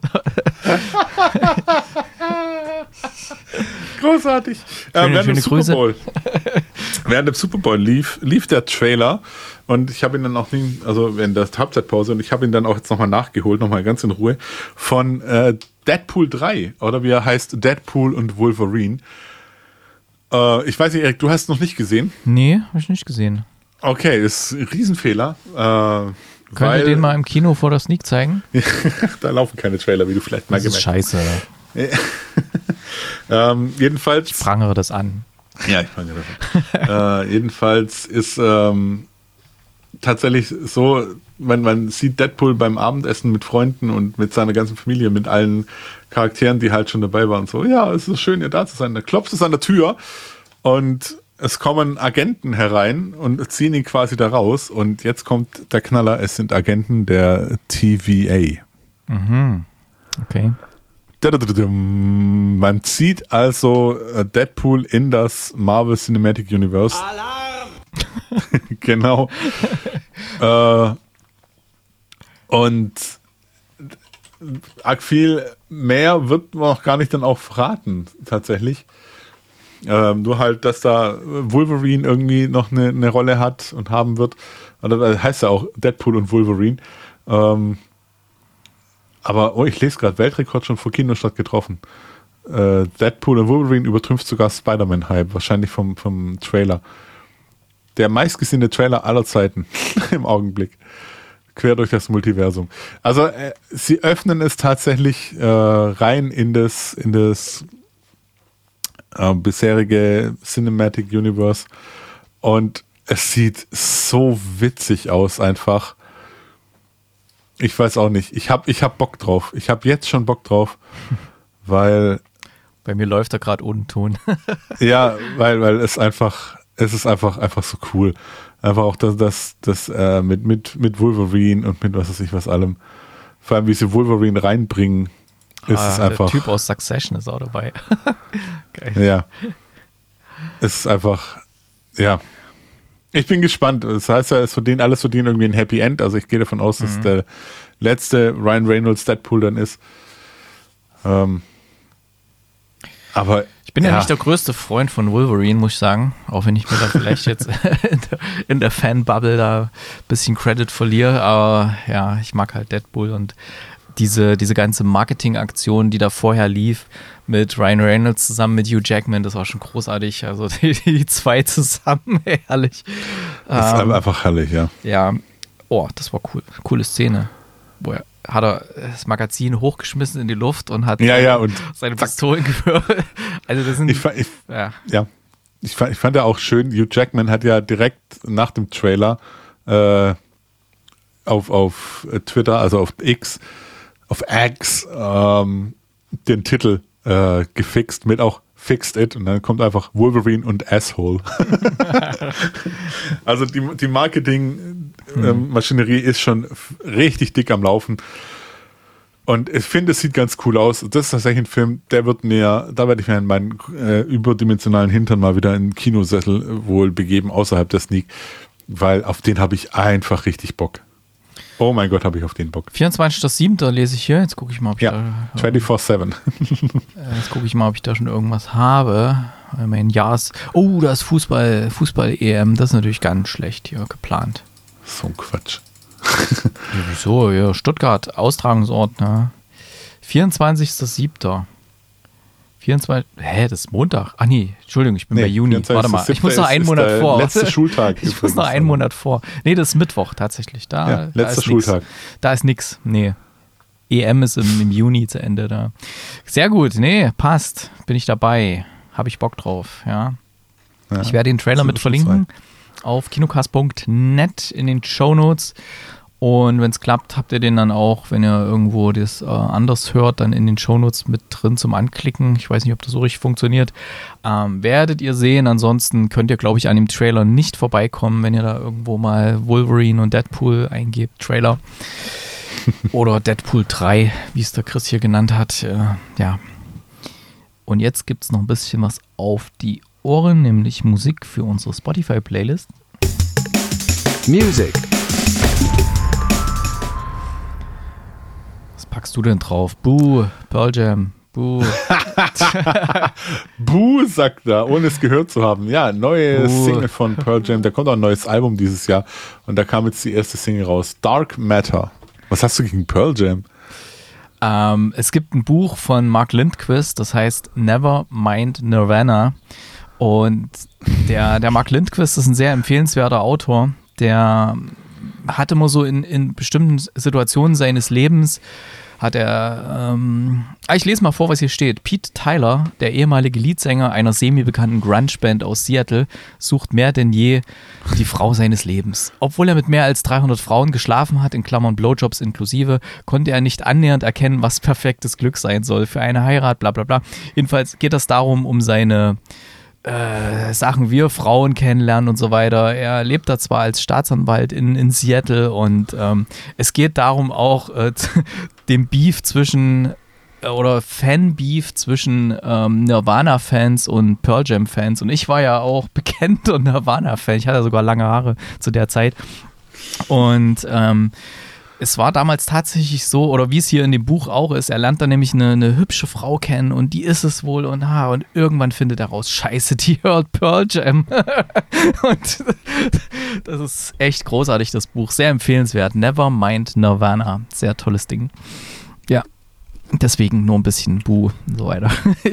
Großartig. Äh, Schöne- während, schöne dem Super. Bowl, während dem Super Bowl lief, lief der Trailer und ich habe ihn dann auch nie, also während der Halbzeitpause und ich habe ihn dann auch jetzt nochmal nachgeholt, nochmal ganz in Ruhe, von äh, Deadpool 3 oder wie er heißt, Deadpool und Wolverine. Äh, ich weiß nicht, Erik, du hast es noch nicht gesehen. Nee, habe ich nicht gesehen. Okay, ist ein Riesenfehler. Äh, Könnt ihr den mal im Kino vor der Sneak zeigen? da laufen keine Trailer, wie du vielleicht mal Das gemerkt scheiße. hast. Ähm, jedenfalls. Prangere das an. Ja, ich fange das an. äh, jedenfalls ist ähm, tatsächlich so, wenn man sieht Deadpool beim Abendessen mit Freunden und mit seiner ganzen Familie, mit allen Charakteren, die halt schon dabei waren, so, ja, es ist schön, hier da zu sein. Da klopft es an der Tür und es kommen Agenten herein und ziehen ihn quasi da raus. Und jetzt kommt der Knaller, es sind Agenten der TVA. Okay. Dadadadadum. Man zieht also äh, Deadpool in das Marvel Cinematic Universe. Alarm! genau. äh, und arg viel mehr wird man auch gar nicht dann auch verraten, tatsächlich. Ähm, nur halt, dass da Wolverine irgendwie noch eine, eine Rolle hat und haben wird. Oder das heißt ja auch Deadpool und Wolverine. Ähm, aber oh, ich lese gerade, Weltrekord schon vor Kinostart getroffen. Äh, Deadpool und Wolverine übertrümpft sogar Spider-Man-Hype, wahrscheinlich vom, vom Trailer. Der meistgesehene Trailer aller Zeiten im Augenblick. Quer durch das Multiversum. Also äh, sie öffnen es tatsächlich äh, rein in das, in das äh, bisherige Cinematic Universe und es sieht so witzig aus einfach. Ich weiß auch nicht. Ich habe ich hab Bock drauf. Ich habe jetzt schon Bock drauf, weil Bei mir läuft er gerade ohne Ton. ja, weil weil es einfach es ist einfach einfach so cool. Einfach auch das das das äh, mit mit mit Wolverine und mit was weiß ich was allem. Vor allem wie sie Wolverine reinbringen, ist es Ah, einfach Der Typ aus Succession ist auch dabei. Geil. Ja. Es ist einfach, ja. Ich bin gespannt. Das heißt ja, es verdient, alles verdient irgendwie ein Happy End. Also ich gehe davon aus, Mhm. dass der letzte Ryan Reynolds Deadpool dann ist. Ähm, aber Ich bin ja. nicht der größte Freund von Wolverine, muss ich sagen. Auch wenn ich mir da vielleicht jetzt in der, in der Fanbubble da ein bisschen Credit verliere. Aber ja, ich mag halt Deadpool und diese, diese ganze Marketingaktion, die da vorher lief, mit Ryan Reynolds zusammen mit Hugh Jackman, das war schon großartig. Also die, die zwei zusammen, herrlich. das ist Ähm, einfach herrlich, ja. Ja, oh, das war cool. Coole Szene. Wo er, hat er das Magazin hochgeschmissen in die Luft und hat Ja, ja, und seine Pistolen. Also das sind ich, ich, ja, ja. Ich fand, ich fand ja auch schön, Hugh Jackman hat ja direkt nach dem Trailer äh, auf, auf Twitter, also auf X, auf X, ähm, den Titel äh, gefixt mit auch Fixed It und dann kommt einfach Wolverine und Asshole. also die, die Marketing-Maschinerie ist schon richtig dick am Laufen. Und ich finde, es sieht ganz cool aus. Das ist tatsächlich ein Film, der wird mir, da werde ich mir in meinen äh, überdimensionalen Hintern mal wieder in den Kinosessel wohl begeben, außerhalb der Sneak, weil auf den habe ich einfach richtig Bock. Oh mein Gott, habe ich auf den Bock. 24.07. lese ich hier. Jetzt gucke ich mal, ob ich Ja, da, 24-7. äh, jetzt gucke ich mal, ob ich da schon irgendwas habe. Äh, Mein ist, oh, da ist Fußball, Fußball-EM. Das ist natürlich ganz schlecht hier geplant. so ein Quatsch. Ja, wieso? Ja, Stuttgart, Austragungsort, ne? 24.07. 24. Hä, das ist Montag. Ach nee, Entschuldigung, ich bin Nee, bei Juni. 24. Warte mal, ich muss noch einen Monat der vor. letzte Schultag Ich muss noch einen Monat vor. Nee, das ist Mittwoch tatsächlich. Da, Ja, da letzter nix. Schultag. Da ist nix. Nee. EM ist im, im Juni zu Ende da. Sehr gut. Nee, passt. Bin ich dabei. Habe ich Bock drauf, ja. Ich werde den Trailer mit verlinken auf kinocast.net in den Show Notes. Und wenn es klappt, habt ihr den dann auch, wenn ihr irgendwo das äh, anders hört, dann in den Shownotes mit drin zum Anklicken. Ich weiß nicht, ob das so richtig funktioniert. Ähm, werdet ihr sehen. Ansonsten könnt ihr, glaube ich, an dem Trailer nicht vorbeikommen, wenn ihr da irgendwo mal Wolverine und Deadpool eingebt. Trailer. Oder Deadpool 3, wie es der Chris hier genannt hat. Äh, ja. Und jetzt gibt es noch ein bisschen was auf die Ohren, nämlich Musik für unsere Spotify-Playlist. Music. Packst du denn drauf? Buh, Pearl Jam. Buh. Buh, sagt er, ohne es gehört zu haben. Ja, neue Buh. Single von Pearl Jam. Da kommt auch ein neues Album dieses Jahr. Und da kam jetzt die erste Single raus. Dark Matter. Was hast du gegen Pearl Jam? Ähm, es gibt ein Buch von Mark Lindquist, das heißt Never Mind Nirvana. Und der, der Mark Lindquist ist ein sehr empfehlenswerter Autor. Der hat immer so in, in bestimmten Situationen seines Lebens hat er, ähm, ah, ich lese mal vor, was hier steht. Pete Tyler, der ehemalige Leadsänger einer semi-bekannten Grunge-Band aus Seattle, sucht mehr denn je die Frau seines Lebens. Obwohl er mit mehr als 300 Frauen geschlafen hat, in Klammern Blowjobs inklusive, konnte er nicht annähernd erkennen, was perfektes Glück sein soll für eine Heirat, bla bla bla. Jedenfalls geht es darum, um seine äh, Sachen wir Frauen kennenlernen und so weiter. Er lebt da zwar als Staatsanwalt in, in Seattle und ähm, es geht darum auch äh, dem Beef zwischen äh, oder Fan-Beef zwischen ähm, Nirvana-Fans und Pearl Jam-Fans. Und ich war ja auch bekennter Nirvana-Fan. Ich hatte sogar lange Haare zu der Zeit. Und ähm, es war damals tatsächlich so, oder wie es hier in dem Buch auch ist, er lernt dann nämlich eine, eine hübsche Frau kennen und die ist es wohl und ha, und irgendwann findet er raus, scheiße, die hört Pearl Jam. und das ist echt großartig, das Buch. Sehr empfehlenswert. Never Mind Nirvana. Sehr tolles Ding. Ja. Deswegen nur ein bisschen Bu und so weiter.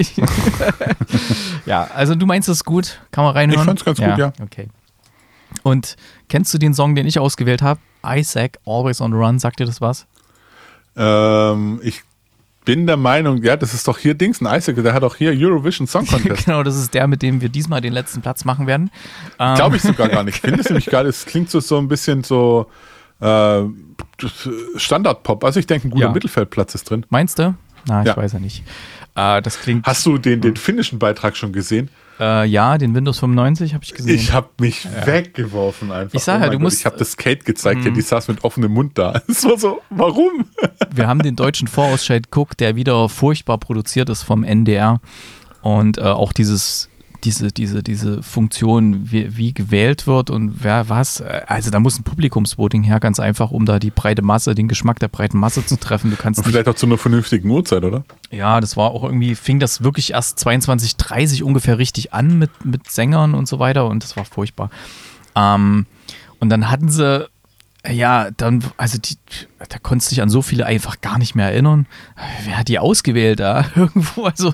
ja, also du meinst es gut? Kann man reinhören? Ich fand's ganz gut, ja. Okay. Und kennst du den Song, den ich ausgewählt habe? Isaac, Always on the Run, sagt dir das was? Ähm, ich bin der Meinung, ja, das ist doch hier Dings, ein Isaac, der hat auch hier Eurovision Song Contest. genau, das ist der, mit dem wir diesmal den letzten Platz machen werden. Ähm, Glaube ich sogar gar nicht. Ich finde es nämlich geil, es klingt so, so ein bisschen so äh, Standard-Pop. Also ich denke, ein guter Ja. Mittelfeldplatz ist drin. Meinst du? Na, ich Ja. weiß ja nicht. Äh, das klingt. Hast du den, den finnischen Beitrag schon gesehen? Äh, ja, den Windows 95 habe ich gesehen. Ich habe mich weggeworfen einfach. Ich sag ja, mein du Gott, musst- Ich habe das Kate gezeigt, ja, die saß mit offenem Mund da. Es war so, warum? wir haben den deutschen Vorausscheid geguckt, der wieder furchtbar produziert ist vom NDR. Und äh, auch dieses, diese, diese, diese Funktion, wie, wie gewählt wird und wer was. Also da muss ein Publikumsvoting her, ganz einfach, um da die breite Masse, den Geschmack der breiten Masse zu treffen. Du kannst vielleicht auch zu einer vernünftigen Uhrzeit, oder? Ja, das war auch irgendwie, fing das wirklich erst 22, 30 ungefähr richtig an mit, mit Sängern und so weiter und das war furchtbar. Ähm, und dann hatten sie, ja, dann, also die, da konntest du dich an so viele einfach gar nicht mehr erinnern. Wer hat die ausgewählt da? Irgendwo, also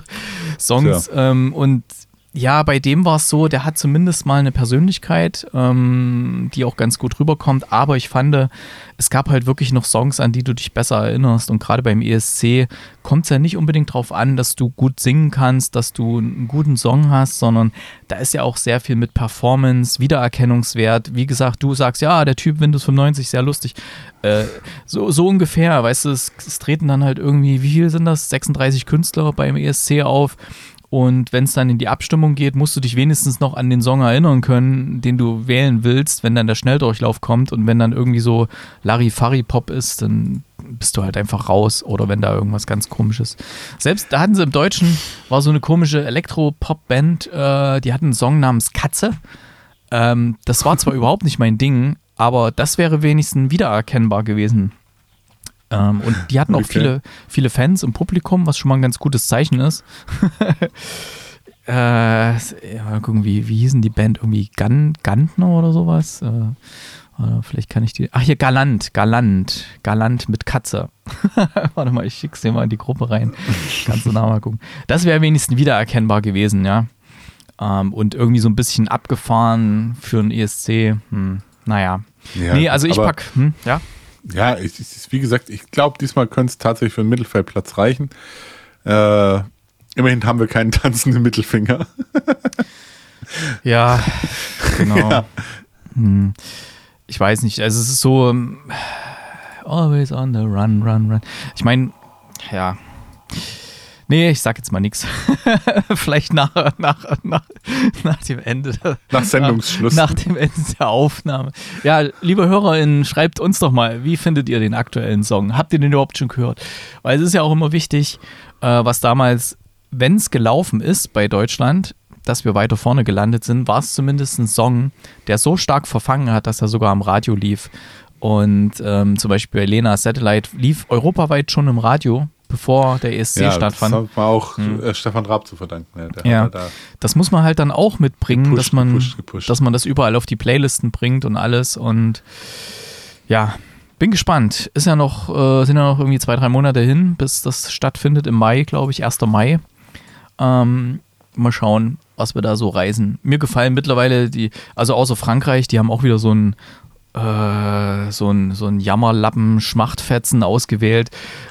Songs. Ähm, und ja, bei dem war es so, der hat zumindest mal eine Persönlichkeit, ähm, die auch ganz gut rüberkommt. Aber ich fand, es gab halt wirklich noch Songs, an die du dich besser erinnerst. Und gerade beim ESC kommt es ja nicht unbedingt darauf an, dass du gut singen kannst, dass du einen guten Song hast, sondern da ist ja auch sehr viel mit Performance, Wiedererkennungswert. Wie gesagt, du sagst, ja, der Typ Windows 95, sehr lustig. Äh, so, so ungefähr, weißt du, es, es treten dann halt irgendwie, wie viel sind das? 36 Künstler beim ESC auf. Und wenn es dann in die Abstimmung geht, musst du dich wenigstens noch an den Song erinnern können, den du wählen willst, wenn dann der Schnelldurchlauf kommt. Und wenn dann irgendwie so Larifari-Pop ist, dann bist du halt einfach raus. Oder wenn da irgendwas ganz komisches. Selbst da hatten sie im Deutschen, war so eine komische Elektro-Pop-Band, äh, die hatten einen Song namens Katze. Ähm, das war zwar überhaupt nicht mein Ding, aber das wäre wenigstens wiedererkennbar gewesen. Ähm, und die hatten auch Okay. viele, viele Fans im Publikum, was schon mal ein ganz gutes Zeichen ist. äh, mal gucken, wie, wie hießen die Band? Irgendwie Gan, Gantner oder sowas? Äh, vielleicht kann ich die. Ach, hier Galant, Galant, Galant mit Katze. Warte mal, ich schick's dir mal in die Gruppe rein. Kannst du nachher mal gucken. Das wäre wenigstens wiedererkennbar gewesen, ja. Ähm, und irgendwie so ein bisschen abgefahren für ein ESC. Hm, naja. Ja, nee, also ich pack, hm, ja. Ja, ich, ich, wie gesagt, ich glaube, diesmal könnte es tatsächlich für einen Mittelfeldplatz reichen. Äh, immerhin haben wir keinen tanzenden Mittelfinger. Ja, genau. Ja. Hm. Ich weiß nicht, also es ist so, ähm, always on the run, run, run. Ich meine, ja. Nee, ich sag jetzt mal nichts. Vielleicht nach, nach, nach, nach dem Ende. Nach Sendungsschluss. Nach dem Ende der Aufnahme. Ja, liebe HörerInnen, schreibt uns doch mal, wie findet ihr den aktuellen Song? Habt ihr den überhaupt schon gehört? Weil es ist ja auch immer wichtig, äh, was damals, wenn es gelaufen ist bei Deutschland, dass wir weiter vorne gelandet sind, war es zumindest ein Song, der so stark verfangen hat, dass er sogar am Radio lief. Und ähm, zum Beispiel bei Lena Satellite lief europaweit schon im Radio, bevor der ESC ja, stattfand. Das hat man auch äh, Stefan Raab zu verdanken. Ja, der Ja. hat da Das muss man halt dann auch mitbringen, Gepusht, dass man, gepusht, gepusht. dass man das überall auf die Playlisten bringt und alles. Und ja, bin gespannt. Ist ja noch, äh, sind ja noch irgendwie zwei, drei Monate hin, bis das stattfindet im Mai, glaube ich, 1. Mai. Ähm, mal schauen, was wir da so reisen. Mir gefallen mittlerweile die, also außer Frankreich, die haben auch wieder so ein äh, so ein, so ein Jammerlappen Schmachtfetzen ausgewählt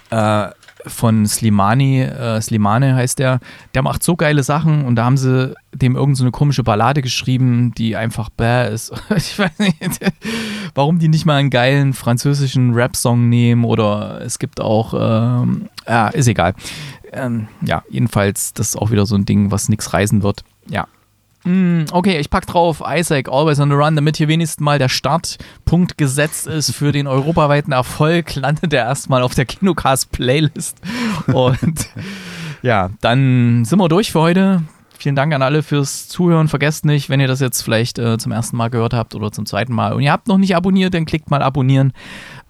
äh, von Slimani, äh, Slimane heißt der, der macht so geile Sachen und da haben sie dem irgend so komische Ballade geschrieben, die einfach bäh ist. Ich weiß nicht, warum die nicht mal einen geilen französischen Rap-Song nehmen oder es gibt auch, ähm, ja, ist egal. Ähm, ja, jedenfalls, das ist auch wieder so ein Ding, was nichts reisen wird. Ja, Okay, ich pack drauf Isaac, Always on the Run, damit hier wenigstens mal der Startpunkt gesetzt ist für den europaweiten Erfolg, landet er erstmal auf der Kinocast-Playlist. Und ja, dann sind wir durch für heute. Vielen Dank an alle fürs Zuhören. Vergesst nicht, wenn ihr das jetzt vielleicht äh, zum ersten Mal gehört habt oder zum zweiten Mal und ihr habt noch nicht abonniert, dann klickt mal abonnieren.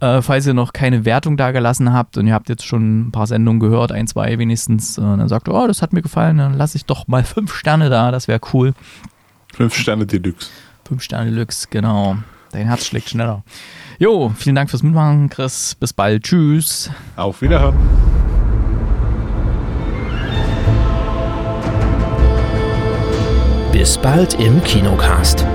Äh, falls ihr noch keine Wertung da gelassen habt und ihr habt jetzt schon ein paar Sendungen gehört, ein, zwei wenigstens, äh, dann sagt ihr, oh, das hat mir gefallen, dann lasse ich doch mal fünf Sterne da, das wäre cool. fünf Sterne Deluxe. Fünf Sterne Deluxe, genau. Dein Herz schlägt schneller. Jo, vielen Dank fürs Mitmachen, Chris. Bis bald. Tschüss. Auf Wiederhören. Bis bald im Kinocast.